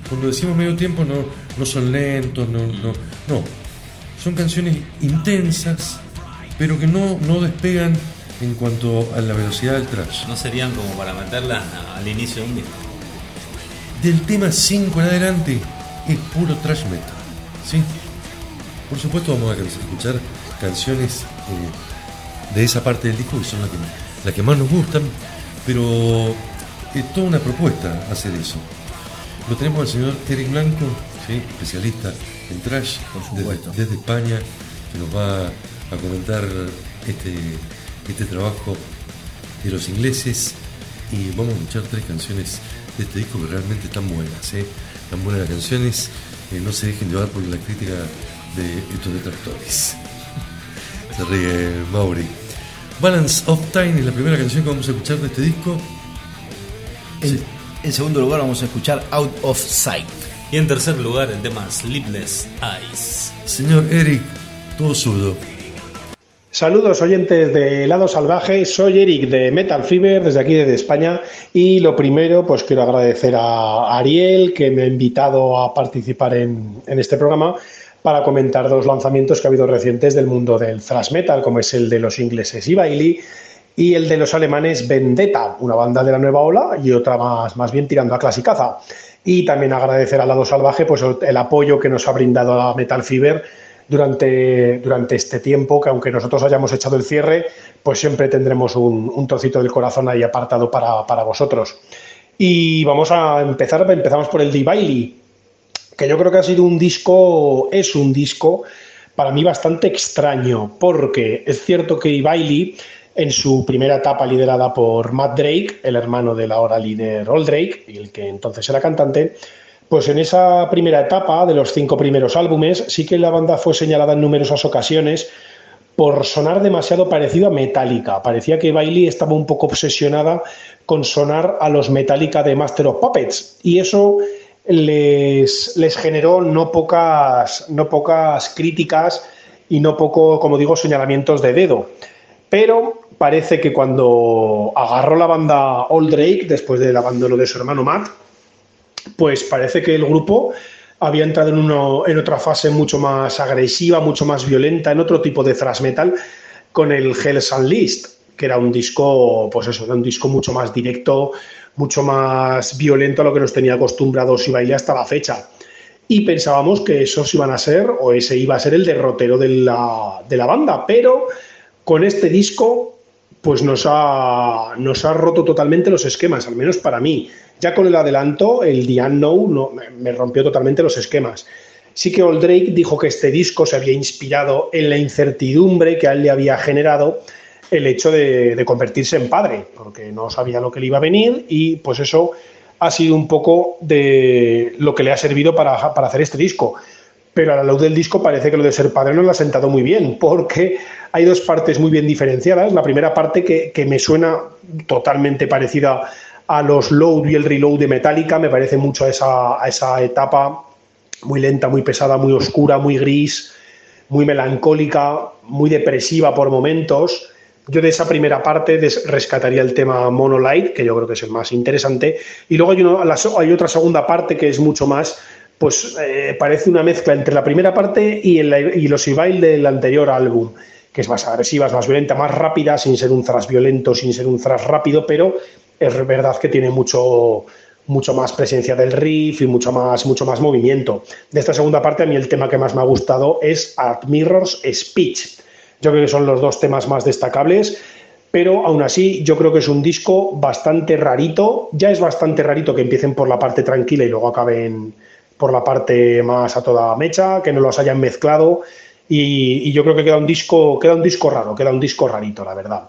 Speaker 2: Cuando decimos medio tiempo no, no son lentos, no, no, no. Son canciones intensas, pero que no, no despegan en cuanto a la velocidad del trash.
Speaker 1: No serían como para meterlas al inicio de un disco.
Speaker 2: Del tema 5 en adelante es puro trash metal. ¿sí? Por supuesto vamos a escuchar canciones eh, de esa parte del disco que son las que, las que más nos gustan, pero es toda una propuesta hacer eso. Lo tenemos al señor Eric Blanco, ¿sí? especialista en trash desde, España, que nos va a comentar este, este trabajo de los ingleses y vamos a escuchar tres canciones de este disco que realmente están buenas, ¿eh? Están buenas las canciones, eh, no se dejen llevar por la crítica de estos detractores. Se ríe Mauri. Balance of Time es la primera canción que vamos a escuchar de este disco.
Speaker 3: En, en segundo lugar vamos a escuchar Out of Sight.
Speaker 1: Y en tercer lugar el tema Sleepless Eyes.
Speaker 2: Señor Eric, todo suyo.
Speaker 10: Saludos oyentes de Lado Salvaje, soy Eric de Metal Fever desde aquí desde España y lo primero pues quiero agradecer a Ariel que me ha invitado a participar en, en este programa para comentar dos lanzamientos que ha habido recientes del mundo del thrash metal como es el de los ingleses y y el de los alemanes Vendetta, una banda de la nueva ola y otra más, más bien tirando a clasicaza. Y también agradecer al lado salvaje pues, el apoyo que nos ha brindado a Metal Fever durante, durante este tiempo, que aunque nosotros hayamos echado el cierre, pues siempre tendremos un, un trocito del corazón ahí apartado para, para vosotros. Y vamos a empezar, empezamos por el de Bailey, que yo creo que ha sido un disco, es un disco para mí bastante extraño, porque es cierto que Bailey, en su primera etapa liderada por Matt Drake, el hermano del ahora líder Old Drake, y el que entonces era cantante, pues en esa primera etapa de los cinco primeros álbumes sí que la banda fue señalada en numerosas ocasiones por sonar demasiado parecido a Metallica. Parecía que Bailey estaba un poco obsesionada con sonar a los Metallica de Master of Puppets y eso les, les generó no pocas, no pocas críticas y no poco, como digo, señalamientos de dedo. Pero parece que cuando agarró la banda Old Drake, después del abandono de su hermano Matt, pues parece que el grupo había entrado en, en otra fase mucho más agresiva, mucho más violenta, en otro tipo de thrash metal, con el Hell's Unleashed, que era un disco, pues eso, era un disco mucho más directo, mucho más violento a lo que nos tenía acostumbrados y baile hasta la fecha. Y pensábamos que esos iban a ser, o ese iba a ser el derrotero de la, de la banda, pero con este disco pues nos ha, nos ha roto totalmente los esquemas, al menos para mí. Ya con el adelanto, el The no, me rompió totalmente los esquemas. Sí que Old Drake dijo que este disco se había inspirado en la incertidumbre que a él le había generado el hecho de, convertirse en padre, porque no sabía lo que le iba a venir y pues eso ha sido un poco de lo que le ha servido para, para hacer este disco pero a la luz del disco parece que lo de ser padre no lo ha sentado muy bien, porque hay dos partes muy bien diferenciadas. La primera parte que, me suena totalmente parecida a los load y el reload de Metallica, me parece mucho a esa, a esa etapa muy lenta, muy pesada, muy oscura, muy gris, muy melancólica, muy depresiva por momentos. Yo de esa primera parte rescataría el tema Monolight, que yo creo que es el más interesante, y luego hay, hay otra segunda parte que es mucho más pues eh, parece una mezcla entre la primera parte y, el, y los Ivail del anterior álbum, que es más agresiva, es más violenta, más rápida, sin ser un thrash violento, sin ser un thrash rápido, pero es verdad que tiene mucho, mucho más presencia del riff y mucho más, mucho más movimiento. De esta segunda parte, a mí el tema que más me ha gustado es Art Mirror's Speech. Yo creo que son los dos temas más destacables, pero aún así yo creo que es un disco bastante rarito. Ya es bastante rarito que empiecen por la parte tranquila y luego acaben por la parte más a toda mecha, que no los hayan mezclado y, y yo creo que queda un disco, queda un disco raro, queda un disco rarito, la verdad.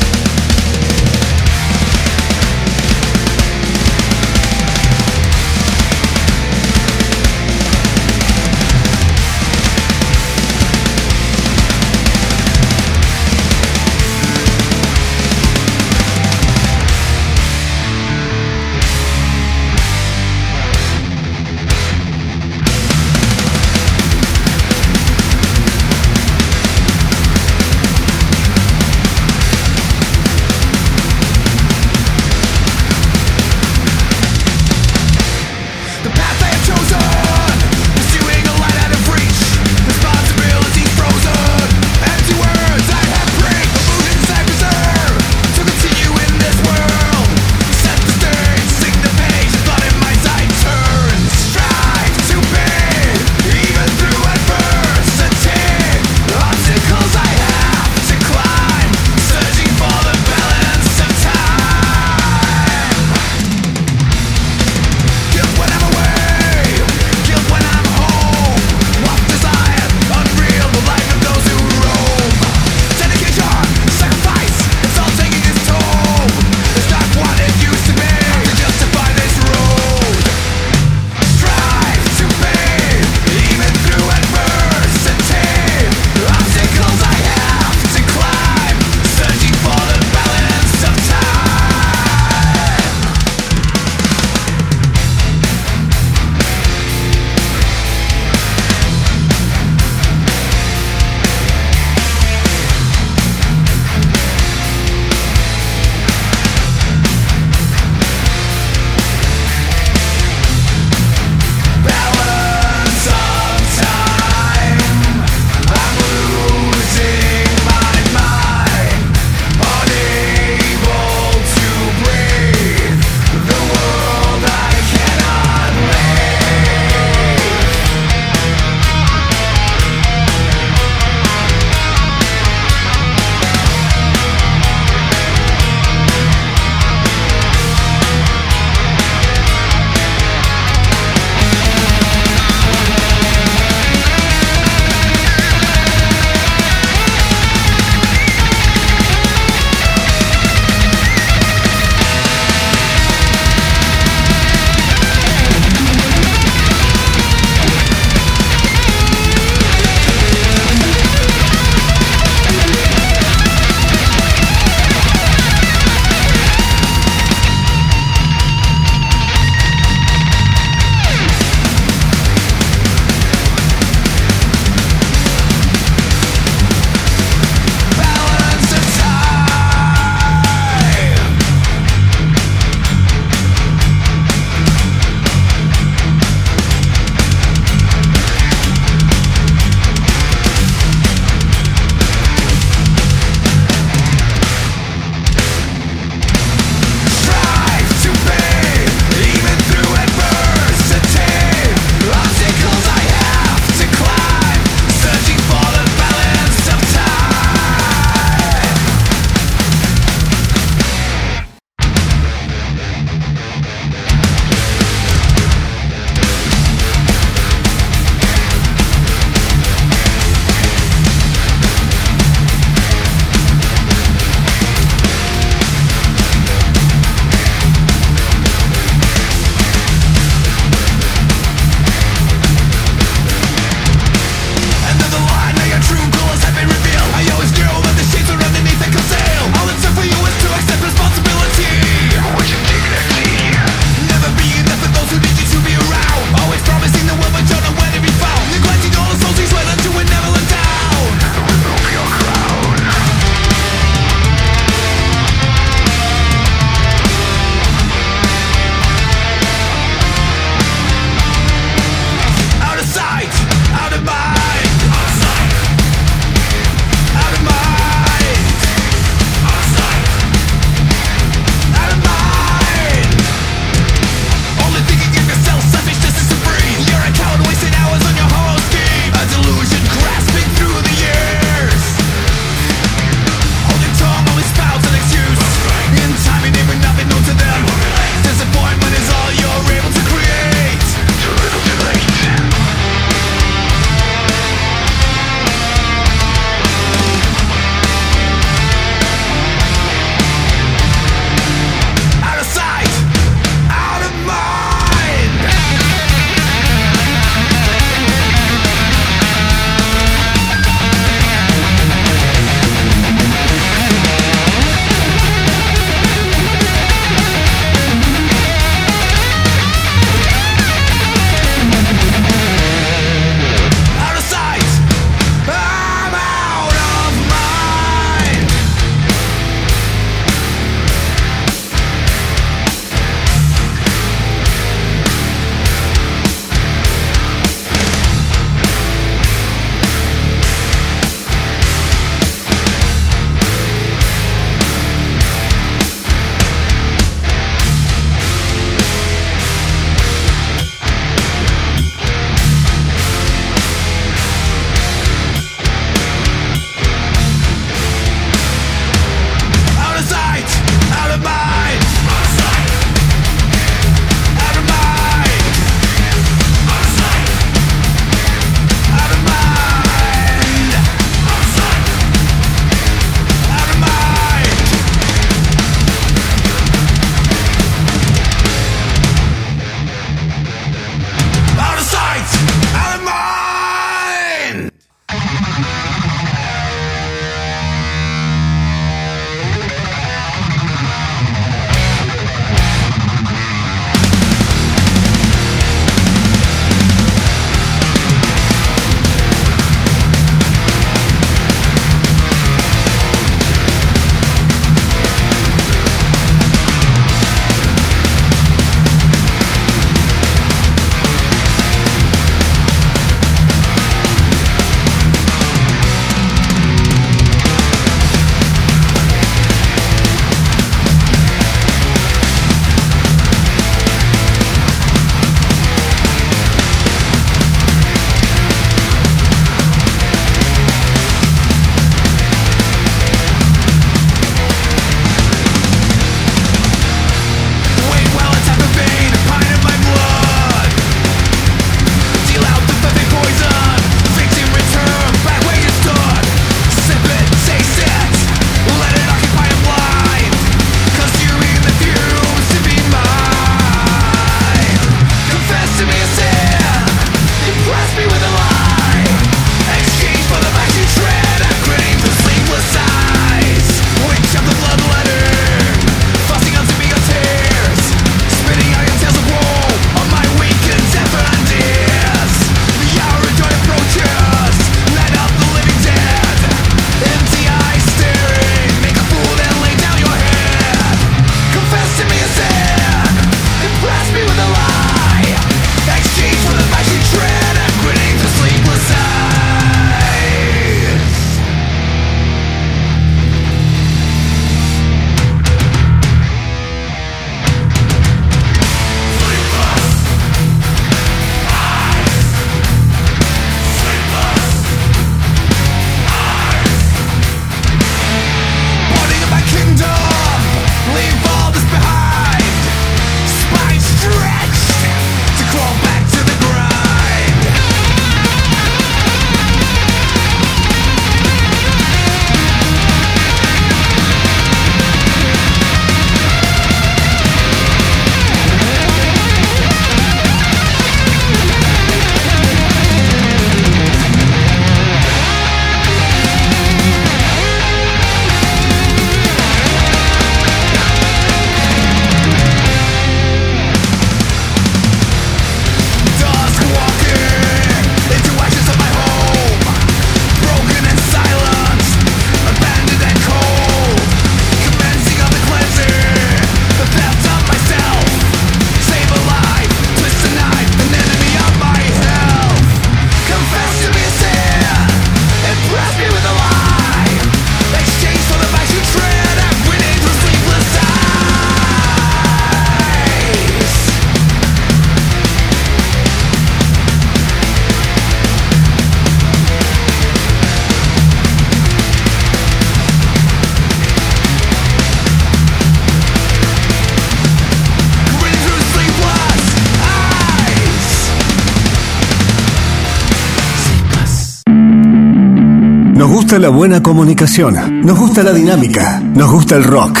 Speaker 5: La buena comunicación. Nos gusta la dinámica. Nos gusta el rock.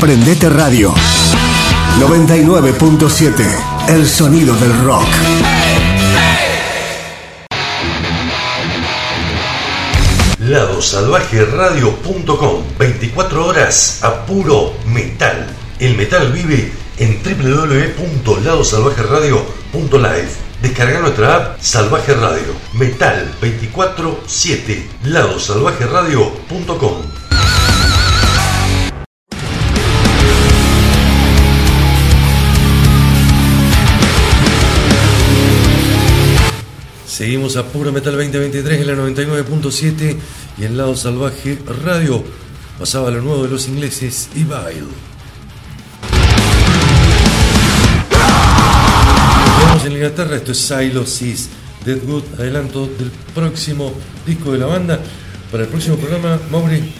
Speaker 5: Prendete Radio 99.7. El sonido del rock.
Speaker 6: ladosalvajeradio.com 24 horas a puro metal. El metal vive en www.ladosalvajeradio.live. Descarga nuestra app Salvaje Radio. Metal 24-7. ladosalvajeradio.com
Speaker 2: Seguimos a Puro Metal 2023 en la 99.7 y en Lado Salvaje Radio. Pasaba lo nuevo de los ingleses y Vile. Vamos en Inglaterra, esto es Silosis, Deadwood, adelanto del próximo disco de la banda. Para el próximo programa, Mauri,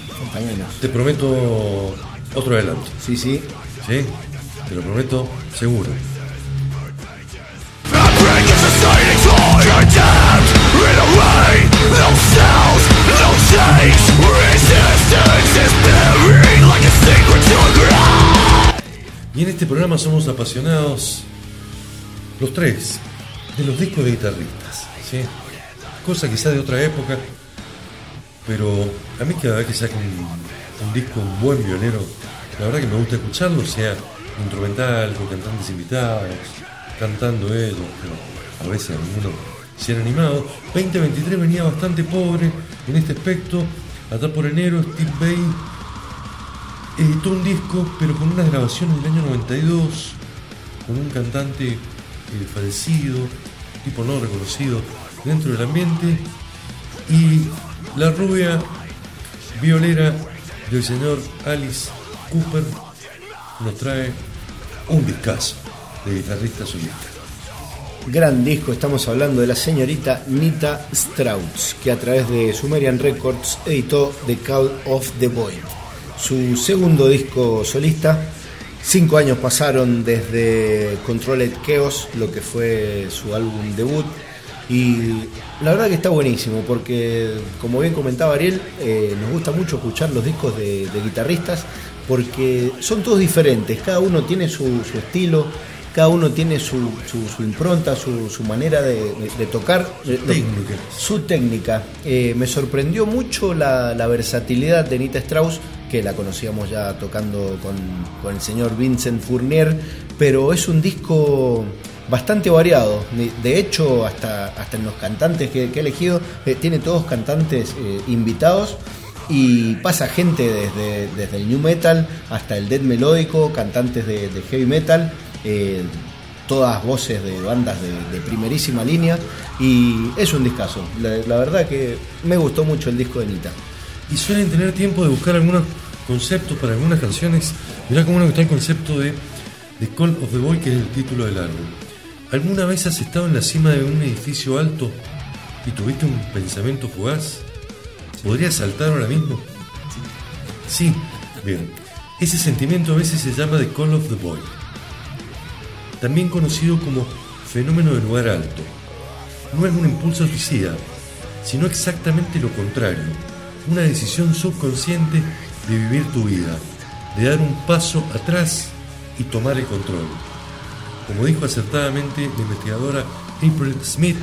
Speaker 2: te prometo otro adelanto.
Speaker 3: Sí, sí.
Speaker 2: ¿Sí? Te lo prometo seguro. Y en este programa somos apasionados, los tres, de los discos de guitarristas. Cosa quizá de otra época, pero a mí cada vez que sacan un, disco, un buen violero, la verdad que me gusta escucharlo, sea instrumental, con cantantes invitados, cantando ellos, pero a veces algunos se han animado. 2023 venía bastante pobre en este aspecto. Allá por enero, Steve Bay editó un disco, pero con unas grabaciones del año 92, con un cantante eh, fallecido, tipo no reconocido dentro del ambiente, y la rubia violera del señor Alice Cooper nos trae un discazo de guitarrista solista.
Speaker 3: Gran disco, estamos hablando de la señorita Nita Strauss, que a través de Sumerian Records editó The Call of the Void, su segundo disco solista. Cinco años pasaron desde Controlled Chaos, lo que fue su álbum debut, y la verdad que está buenísimo, porque como bien comentaba Ariel, eh, nos gusta mucho escuchar los discos de, de guitarristas, porque son todos diferentes, cada uno tiene su, su estilo, cada uno tiene su, su- su impronta, su, su manera de, de- de tocar, de- de-
Speaker 2: técnica.
Speaker 3: su técnica. Eh, me sorprendió mucho la, la versatilidad de Nita Strauss, que la conocíamos ya tocando con, con el señor Vincent Fournier, pero es un disco bastante variado. De- hecho, hasta, hasta en los cantantes que, que he elegido, eh, tiene todos cantantes eh, invitados. Y pasa gente desde, desde el new metal hasta el death melódico, cantantes de, heavy metal, eh, todas voces de bandas de, primerísima línea. Y es un discazo. La, verdad que me gustó mucho el disco de Nita.
Speaker 2: Y suelen tener tiempo de buscar algunos conceptos para algunas canciones. Mirá cómo está el concepto de Call of the Boy, que es el título del álbum. ¿Alguna vez has estado en la cima de un edificio alto y tuviste un pensamiento fugaz? ¿Podrías saltar ahora mismo? Sí, bien. Ese sentimiento a veces se llama The Call of the Boy. También conocido como fenómeno de lugar alto. No es un impulso suicida, sino exactamente lo contrario. Una decisión subconsciente de vivir tu vida, de dar un paso atrás y tomar el control. Como dijo acertadamente la investigadora April Smith,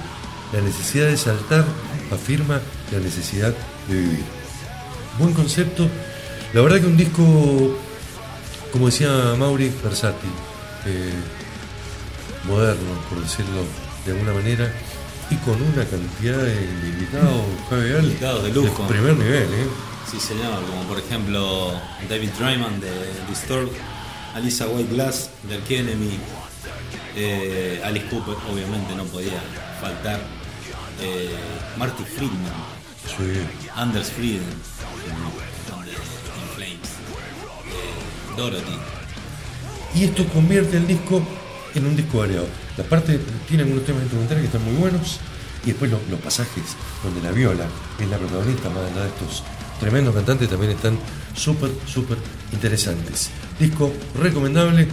Speaker 2: la necesidad de saltar afirma la necesidad de vivir. Buen concepto. La verdad que un disco, como decía Mauri, versátil, eh, moderno, por decirlo de alguna manera, y con una cantidad de invitados, Javier,
Speaker 1: Invitados de lujo.
Speaker 2: primer nivel, ¿eh?
Speaker 1: Sí, señor, como por ejemplo David Dryman de Disturbed, Alisa White Glass de Arch Enemy, eh, Alice Cooper, obviamente no podía faltar, eh, Marty Friedman,
Speaker 2: Sí.
Speaker 1: Anders Frieden, In Flames, eh, Dorothy.
Speaker 2: Y esto convierte el disco en un disco variado. La parte tiene algunos temas instrumentales que están muy buenos y después lo- los, pasajes donde la viola es la protagonista, más allá de estos tremendos cantantes, también están súper, súper interesantes. Disco recomendable,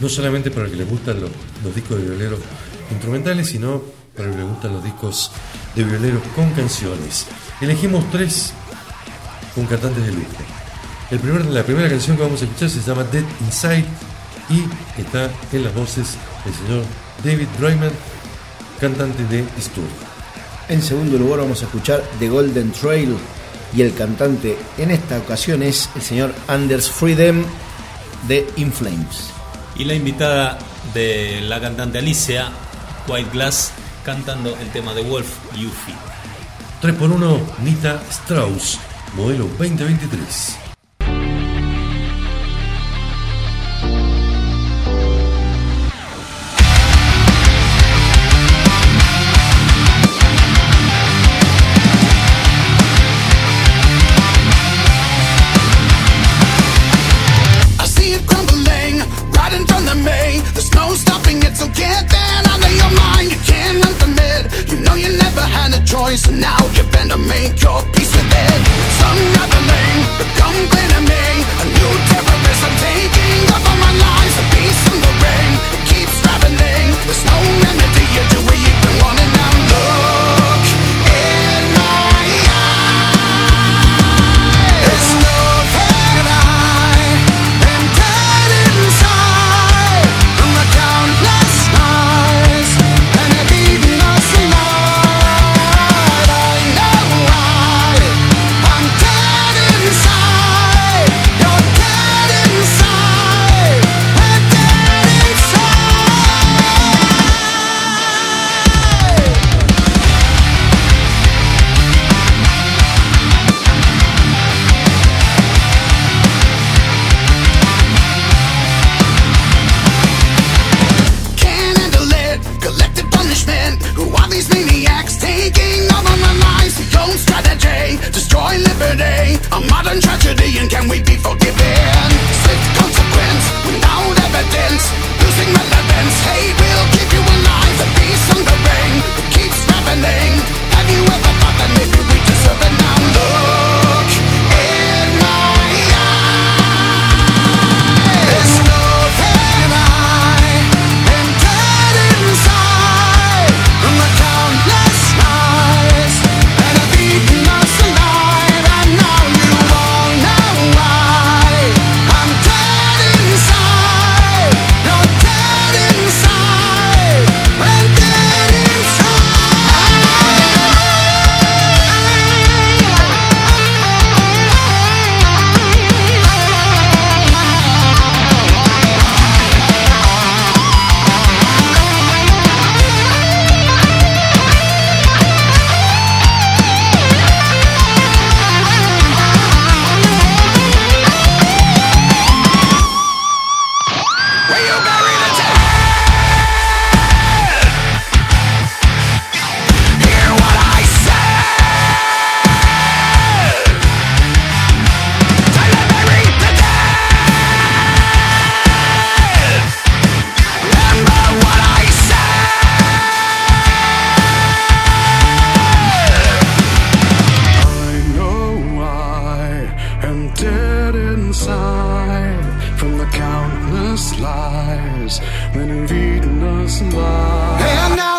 Speaker 2: no solamente para el que les gustan los, discos de violeros instrumentales, sino
Speaker 4: para los que les gustan los discos de violeros con canciones. Elegimos tres con cantantes de lujo. El primer, la primera canción que vamos a escuchar se llama Dead Inside y está en las voces del señor David Drayman, cantante de Stur.
Speaker 3: En segundo lugar vamos a escuchar The Golden Trail y el cantante en esta ocasión es el señor Anders Freedom de In Flames.
Speaker 1: Y la invitada de la cantante Alicia, White Glass, cantando el tema de Wolf Yuffie.
Speaker 4: 3x1 Nita Strauss, modelo 2023.
Speaker 11: lies you've eaten us alive. And now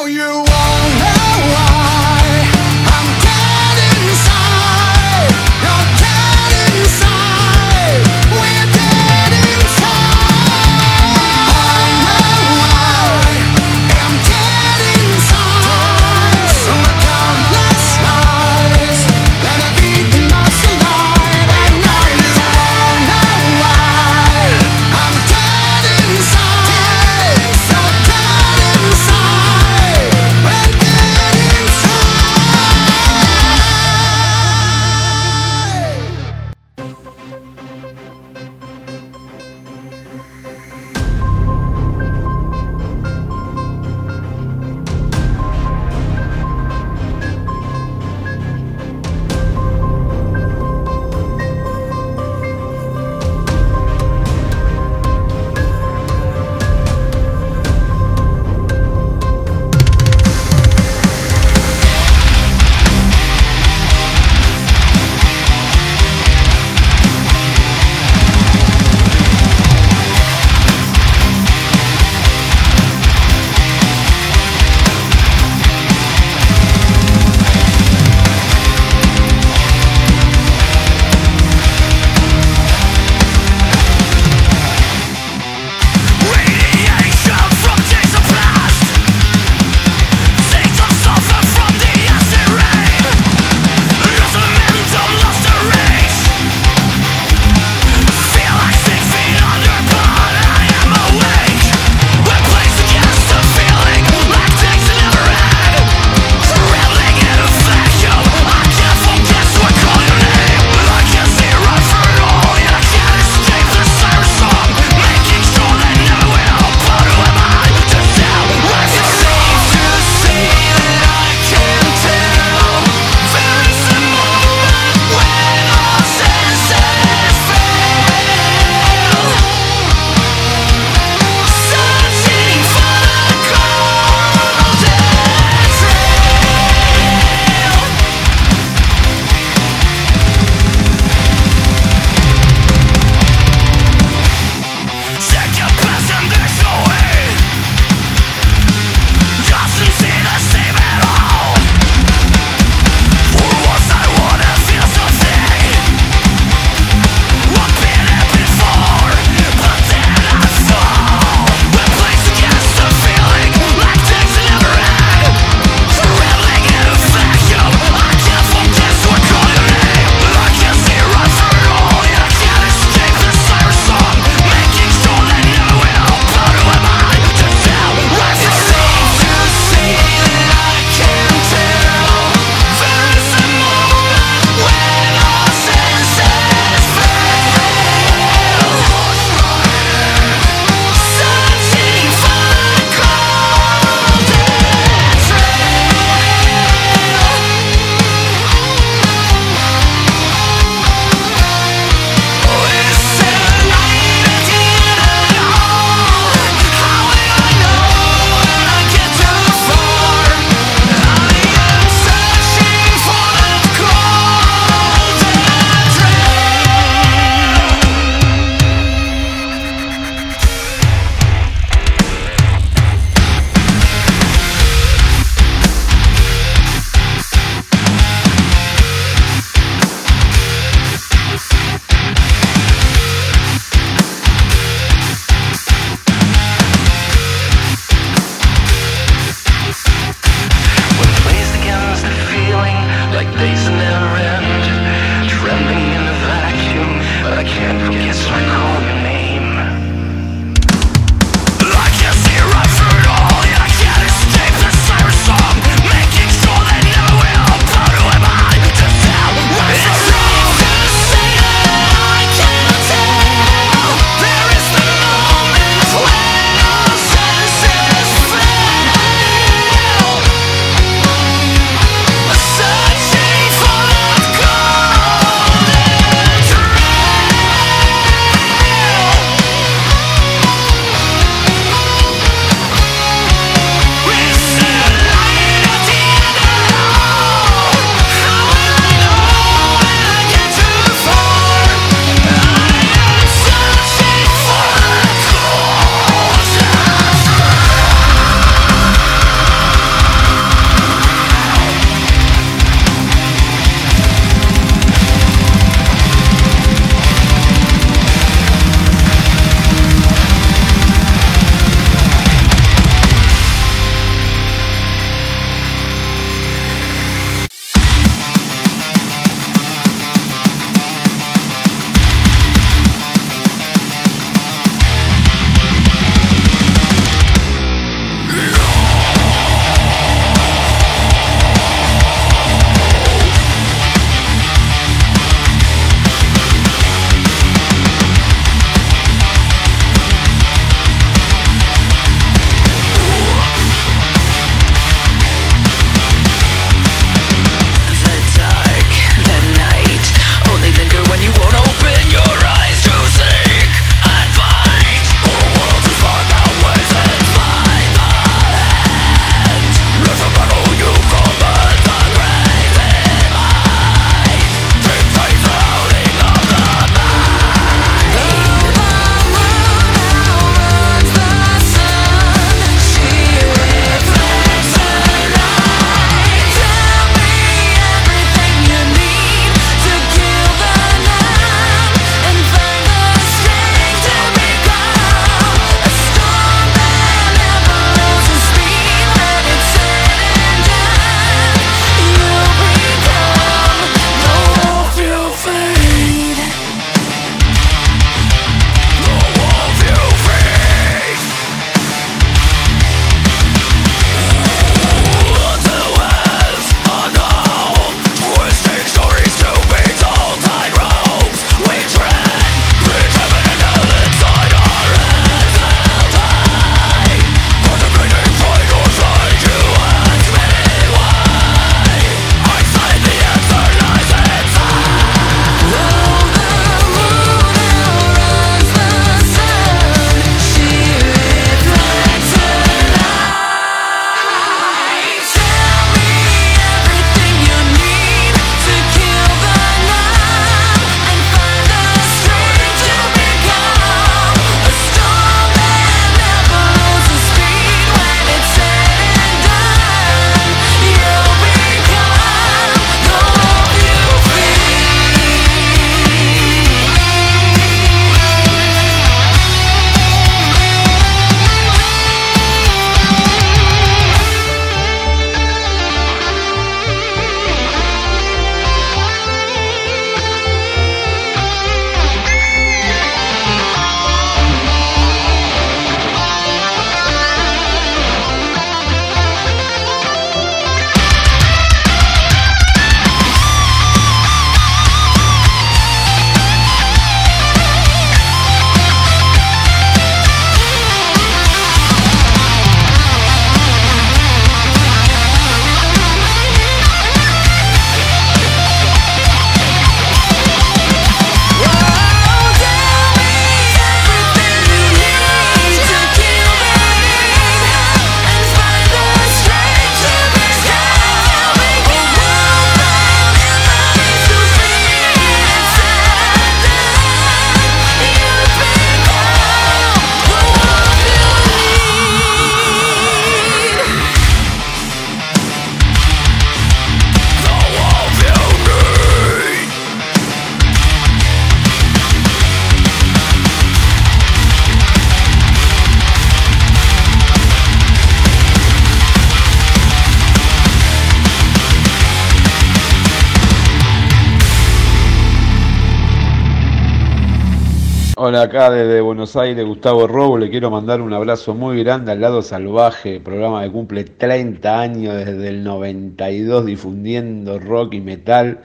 Speaker 12: Acá desde Buenos Aires, Gustavo Robo. Le quiero mandar un abrazo muy grande al lado salvaje, programa que cumple 30 años desde el 92 difundiendo rock y metal.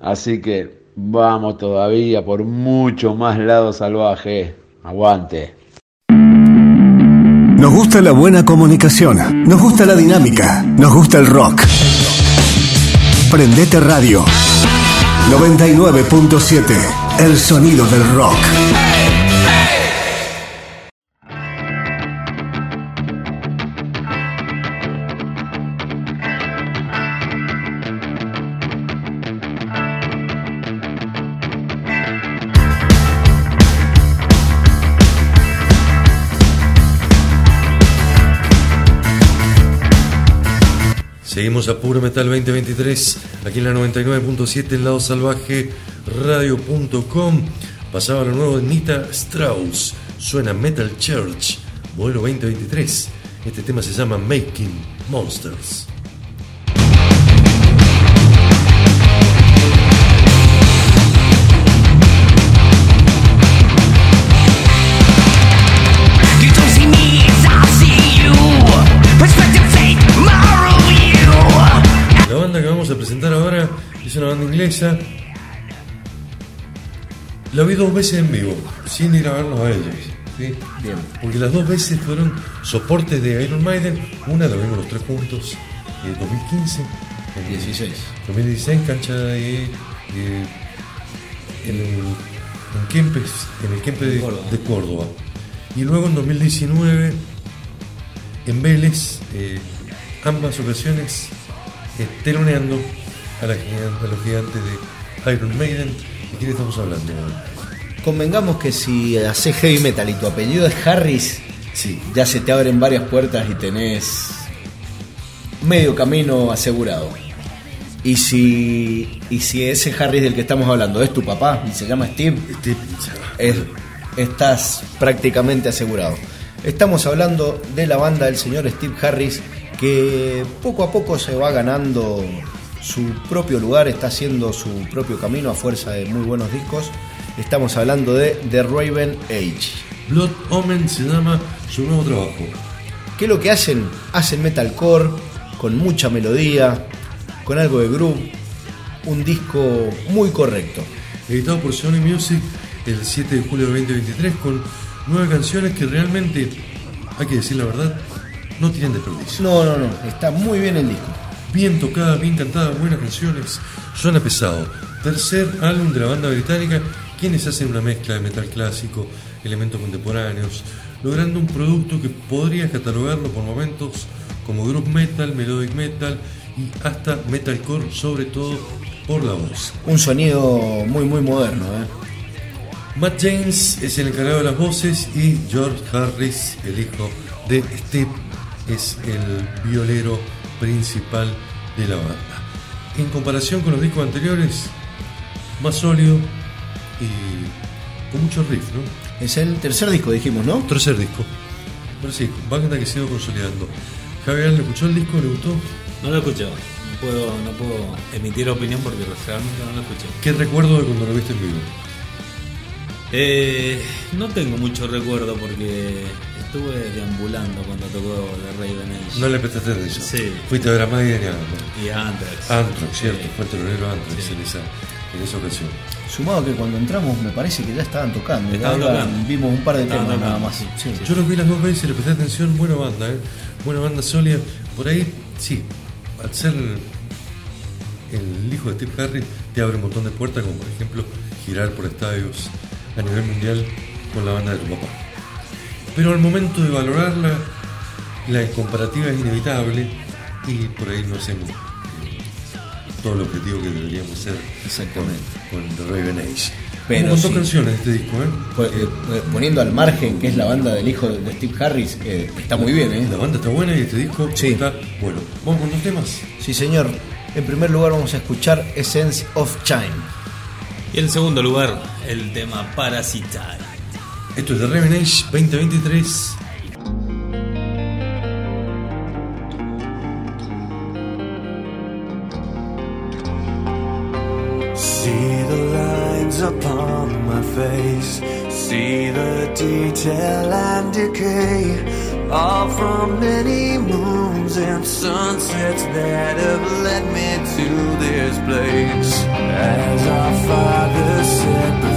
Speaker 12: Así que vamos todavía por mucho más lado salvaje. Aguante.
Speaker 5: Nos gusta la buena comunicación, nos gusta la dinámica, nos gusta el rock. Prendete Radio 99.7, el sonido del rock.
Speaker 2: A Puro Metal 2023, aquí en la 99.7, el lado salvaje, radio.com. Pasaba lo nuevo de Nita Strauss, suena Metal Church, modelo 2023. Este tema se llama Making Monsters. Una banda inglesa. La vi dos veces en vivo, sin ir a verlos a ellos. ¿sí?
Speaker 3: Bien.
Speaker 2: Porque las dos veces fueron soportes de Iron Maiden. Una la vimos los tres juntos en 2015. En
Speaker 3: 16.
Speaker 2: 2016, cancha de. en, el, en Kempes, en el Kempes de,
Speaker 1: Córdoba.
Speaker 2: de Córdoba. Y luego en 2019, en Vélez, eh, ambas ocasiones eh, teloneando a, la a los gigantes de Iron Maiden. ¿De quién estamos hablando?
Speaker 3: Convengamos que si haces heavy metal y tu apellido es Harris,
Speaker 2: Sí.
Speaker 3: ya se te abren varias puertas y tenés medio camino asegurado. Y si, y si ese Harris del que estamos hablando es tu papá y se llama Steve, es- estás prácticamente asegurado. Estamos hablando de la banda del señor Steve Harris que poco a poco se va ganando su propio lugar, está haciendo su propio camino a fuerza de muy buenos discos. Estamos hablando de The Raven Age.
Speaker 2: Blood Omen se llama su nuevo trabajo.
Speaker 3: ¿Qué es lo que hacen? Hacen metalcore con mucha melodía, con algo de groove, un disco muy correcto.
Speaker 2: editado por Sony Music el 7 de julio de 2023 con nueve canciones que realmente, hay que decir la verdad, no tienen desperdicio.
Speaker 3: No, no, no, está muy bien el disco.
Speaker 2: Bien tocada, bien cantada, buenas canciones, suena pesado. Tercer álbum de la banda británica, quienes hacen una mezcla de metal clásico, elementos contemporáneos, logrando un producto que podría catalogarlo por momentos como group metal, melodic metal y hasta metalcore, sobre todo por la voz.
Speaker 3: Un sonido muy, muy moderno. ¿eh?
Speaker 2: Matt James es el encargado de las voces y George Harris, el hijo de Steve, es el violero principal de la banda. En comparación con los discos anteriores, más sólido y con mucho riff, ¿no?
Speaker 3: Es el tercer disco, dijimos, ¿no?
Speaker 2: Tercer disco. Pero sí, banda que se ha ido consolidando. Javier, ¿le escuchó el disco? ¿Le gustó?
Speaker 1: No lo escuché. No puedo, no puedo emitir opinión porque realmente no lo escuché.
Speaker 2: ¿Qué recuerdo de cuando lo viste en vivo?
Speaker 1: Eh, no tengo mucho recuerdo porque estuve deambulando cuando tocó The Raven Age.
Speaker 2: No le prestaste atención.
Speaker 1: Sí.
Speaker 2: Fuiste a ver a Maiden y a
Speaker 1: Y a Anthrax.
Speaker 2: Anthrax, cierto,
Speaker 1: Sí.
Speaker 2: fue el telonero Anthrax
Speaker 1: Sí.
Speaker 2: en, esa, en esa ocasión.
Speaker 3: Sumado que cuando entramos me parece que ya estaban tocando.
Speaker 1: Estaban
Speaker 3: Ya
Speaker 1: tocando.
Speaker 3: Vimos un par de
Speaker 1: Estaban
Speaker 3: temas nada más.
Speaker 1: sí,
Speaker 3: Sí.
Speaker 1: sí.
Speaker 2: Yo los vi las dos veces y le presté atención, buena banda, ¿eh? buena banda sólida. Por ahí, sí, al ser el hijo de Steve Harris, te abre un montón de puertas, como por ejemplo girar por estadios a nivel mundial con la banda de tu papá. Pero al momento de valorarla, la comparativa es inevitable y por ahí no hacemos eh, todo el objetivo que deberíamos hacer
Speaker 3: Exactamente.
Speaker 2: con The Raven Age.
Speaker 3: Pero sí.
Speaker 2: canciones este disco, ¿eh?
Speaker 3: Pues, eh, poniendo al margen que es la banda del hijo de Steve Harris, eh, está muy bien, ¿eh?
Speaker 2: La banda está buena y este disco
Speaker 3: Sí.
Speaker 2: está bueno. Vamos con los temas.
Speaker 3: Sí, señor. En primer lugar vamos a escuchar Essence of Time.
Speaker 1: Y en segundo lugar, el tema Parasite.
Speaker 2: Esto es de Raven Age 2023.
Speaker 13: See the lines upon my face,
Speaker 4: See the detail and decay, all from many moons and sunsets that have led me to this place. As our father said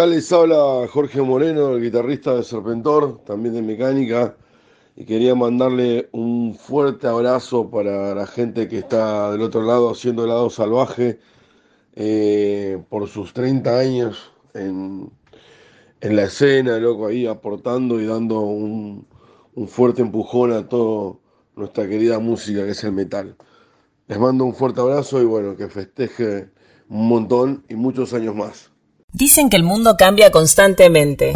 Speaker 13: Acá les habla Jorge Moreno, el guitarrista de Serpentor, también de mecánica, y quería mandarle un fuerte abrazo para la gente que está del otro lado haciendo el lado salvaje eh, por sus 30 años en, en la escena, loco, ahí aportando y dando un, un fuerte empujón a toda nuestra querida música que es el metal. Les mando un fuerte abrazo y bueno, que festeje un montón y muchos años más.
Speaker 14: Dicen que el mundo cambia constantemente.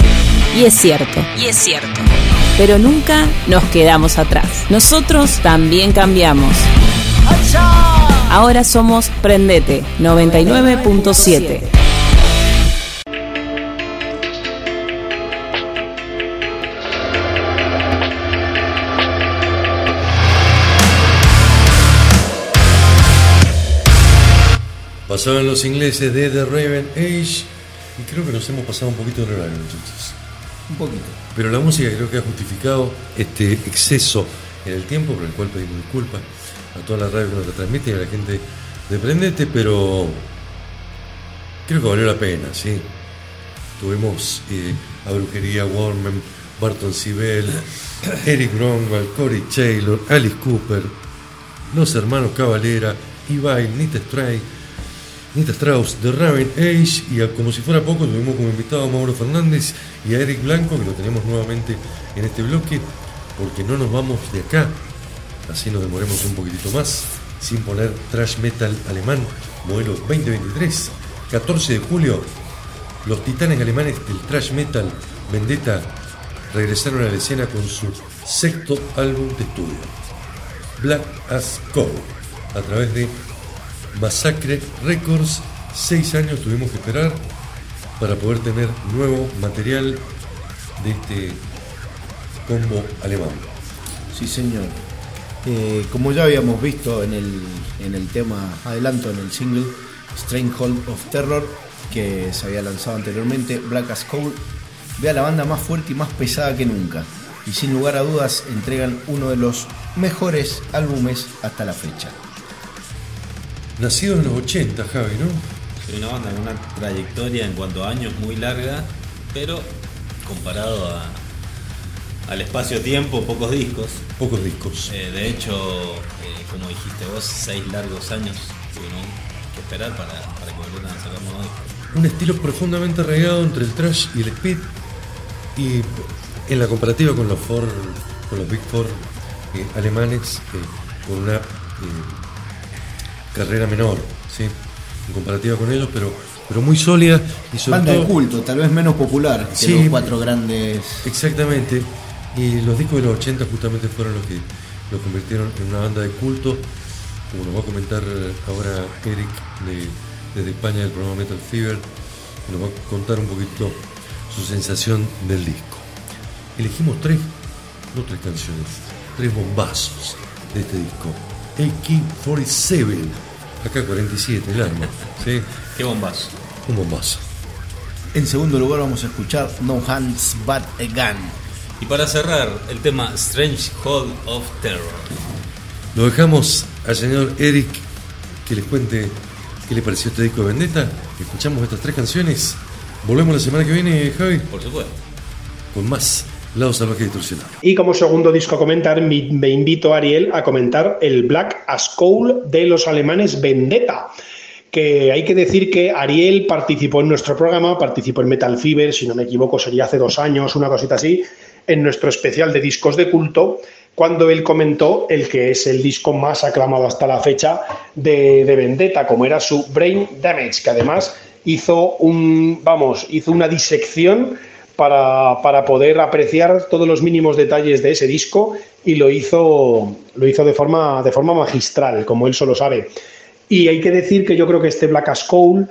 Speaker 14: Y es cierto. Y es cierto. Pero nunca nos quedamos atrás. Nosotros también cambiamos. Ahora somos Prendete 99.7.
Speaker 2: Pasaban los ingleses de The Raven Age y creo que nos hemos pasado un poquito de horario, muchachos.
Speaker 3: Un poquito.
Speaker 2: Pero la música creo que ha justificado este exceso en el tiempo, por el cual pedimos disculpas a toda la radio que nos retransmite y a la gente de Prendete, pero creo que valió la pena, ¿sí? Tuvimos eh, a Brujería Warman, Barton Sibel, Eric Bromwell, Corey Taylor, Alice Cooper, los hermanos Cavalera, Ibai, Nita Stray, Nita Strauss, The Raven Age, y a- como si fuera poco, tuvimos como invitado a Mauro Fernández y a Eric Blanco, que lo tenemos nuevamente en este bloque, porque no nos vamos de acá, así nos demoremos un poquitito más, sin poner trash metal alemán, modelo 2023, 14 de julio, los titanes alemanes del trash metal Vendetta regresaron a la escena con su sexto álbum de estudio, Black as Coal, a través de Masacre Records. Seis años tuvimos que esperar para poder tener nuevo material de este combo alemán.
Speaker 3: Sí, señor. Eh, como ya habíamos visto en el, en el tema adelanto, en el single Stranghold of Terror, que se había lanzado anteriormente, Black as Coal, ve a la banda más fuerte y más pesada que nunca. Y sin lugar a dudas entregan uno de los mejores álbumes hasta la fecha.
Speaker 2: Nacido en los 80, Javi, ¿no?
Speaker 1: Sí, una banda con una trayectoria en cuanto a años muy larga, pero comparado a, al espacio-tiempo, pocos discos.
Speaker 2: Pocos discos.
Speaker 1: Eh, de hecho, eh, como dijiste vos, seis largos años tuvieron que esperar para, para que volvieran a sacar nuevos discos.
Speaker 2: Un estilo profundamente arraigado entre el trash y el speed. Y en la comparativa con los four, con los Big Four eh, alemanes, con una carrera menor, ¿sí? En comparativa con ellos, pero, pero muy sólida y sobre
Speaker 3: Banda de culto, tal vez menos popular que
Speaker 2: Sí.
Speaker 3: los cuatro grandes.
Speaker 2: Exactamente. Y los discos de los 80 justamente fueron los que los convirtieron en una banda de culto, como nos va a comentar ahora Eric de- desde España del programa Metal Fever, nos va a contar un poquito su sensación del disco. Elegimos tres, no tres canciones, tres bombazos de este disco. AK-47, acá 47, el arma. ¿sí?
Speaker 1: Qué bombazo.
Speaker 2: Un bombazo.
Speaker 3: En segundo lugar vamos a escuchar No Hands But a Gun.
Speaker 1: Y para cerrar, el tema Strange Hold of Terror.
Speaker 2: Lo dejamos al señor Eric que les cuente qué le pareció este disco de Vendetta. Escuchamos estas tres canciones. Volvemos la semana que viene, Javi.
Speaker 1: Por supuesto.
Speaker 2: Con más
Speaker 10: Y como segundo disco a comentar, me invito a Ariel a comentar el Black as Coal de los alemanes Vendetta. Que hay que decir que Ariel participó en nuestro programa, participó en Metal Fever, si no me equivoco, sería hace dos años, una cosita así, en nuestro especial de discos de culto, cuando él comentó el que es el disco más aclamado hasta la fecha de, de Vendetta, como era su Brain Damage, que además hizo un, vamos, hizo una disección para, para poder apreciar todos los mínimos detalles de ese disco y lo hizo, lo hizo de, forma, de forma magistral, como él solo sabe. Y hay que decir que yo creo que este Black as Coal,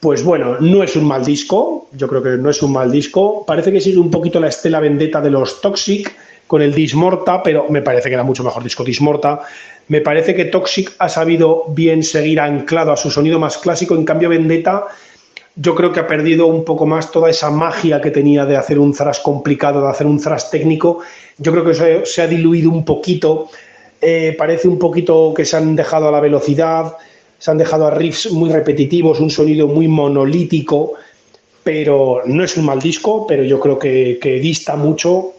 Speaker 10: pues bueno, no es un mal disco, yo creo que no es un mal disco, parece que sigue un poquito la estela vendetta de los Toxic con el Dismorta, pero me parece que era mucho mejor disco Dismorta. Me parece que Toxic ha sabido bien seguir anclado a su sonido más clásico, en cambio Vendetta yo creo que ha perdido un poco más toda esa magia que tenía de hacer un thrash complicado, de hacer un thrash técnico. Yo creo que se, se ha diluido un poquito. Eh, parece un poquito que se han dejado a la velocidad, se han dejado a riffs muy repetitivos, un sonido muy monolítico. pero no es un mal disco, pero yo creo que, dista mucho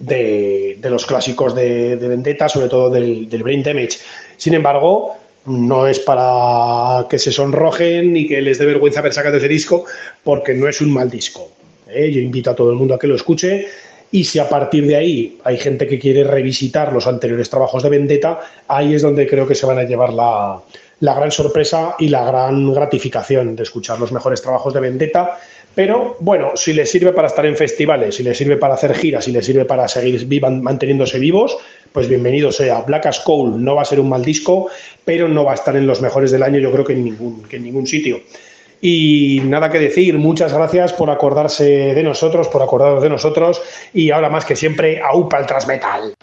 Speaker 10: de, de los clásicos de, de Vendetta, sobre todo del, del Brain Damage. Sin embargo, no es para que se sonrojen ni que les dé vergüenza haber sacado ese disco, porque no es un mal disco. ¿eh? Yo invito a todo el mundo a que lo escuche. Y si a partir de ahí hay gente que quiere revisitar los anteriores trabajos de Vendetta, ahí es donde creo que se van a llevar la, la gran sorpresa y la gran gratificación de escuchar los mejores trabajos de Vendetta. Pero bueno, si les sirve para estar en festivales, si les sirve para hacer giras, si les sirve para seguir vivan, manteniéndose vivos, pues bienvenido sea. Black as Coal no va a ser un mal disco, pero no va a estar en los mejores del año, yo creo que en ningún, que en ningún sitio. Y nada que decir, muchas gracias por acordarse de nosotros, por acordaros de nosotros y ahora más que siempre, aupa el Transmetal.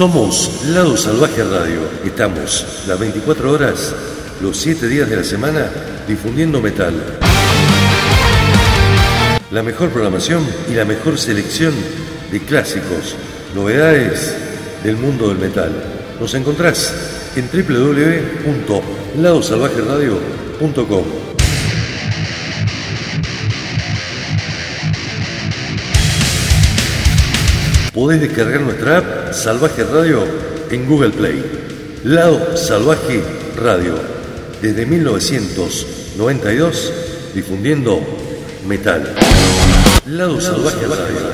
Speaker 2: Somos Lado Salvaje Radio. Estamos las 24 horas, los 7 días de la semana, difundiendo metal. La mejor programación y la mejor selección de clásicos, novedades del mundo del metal. Nos encontrás en www.ladosalvajeradio.com. Podés descargar nuestra app Salvaje Radio en Google Play. Lado Salvaje Radio. Desde 1992 difundiendo metal. Lado Salvaje Radio.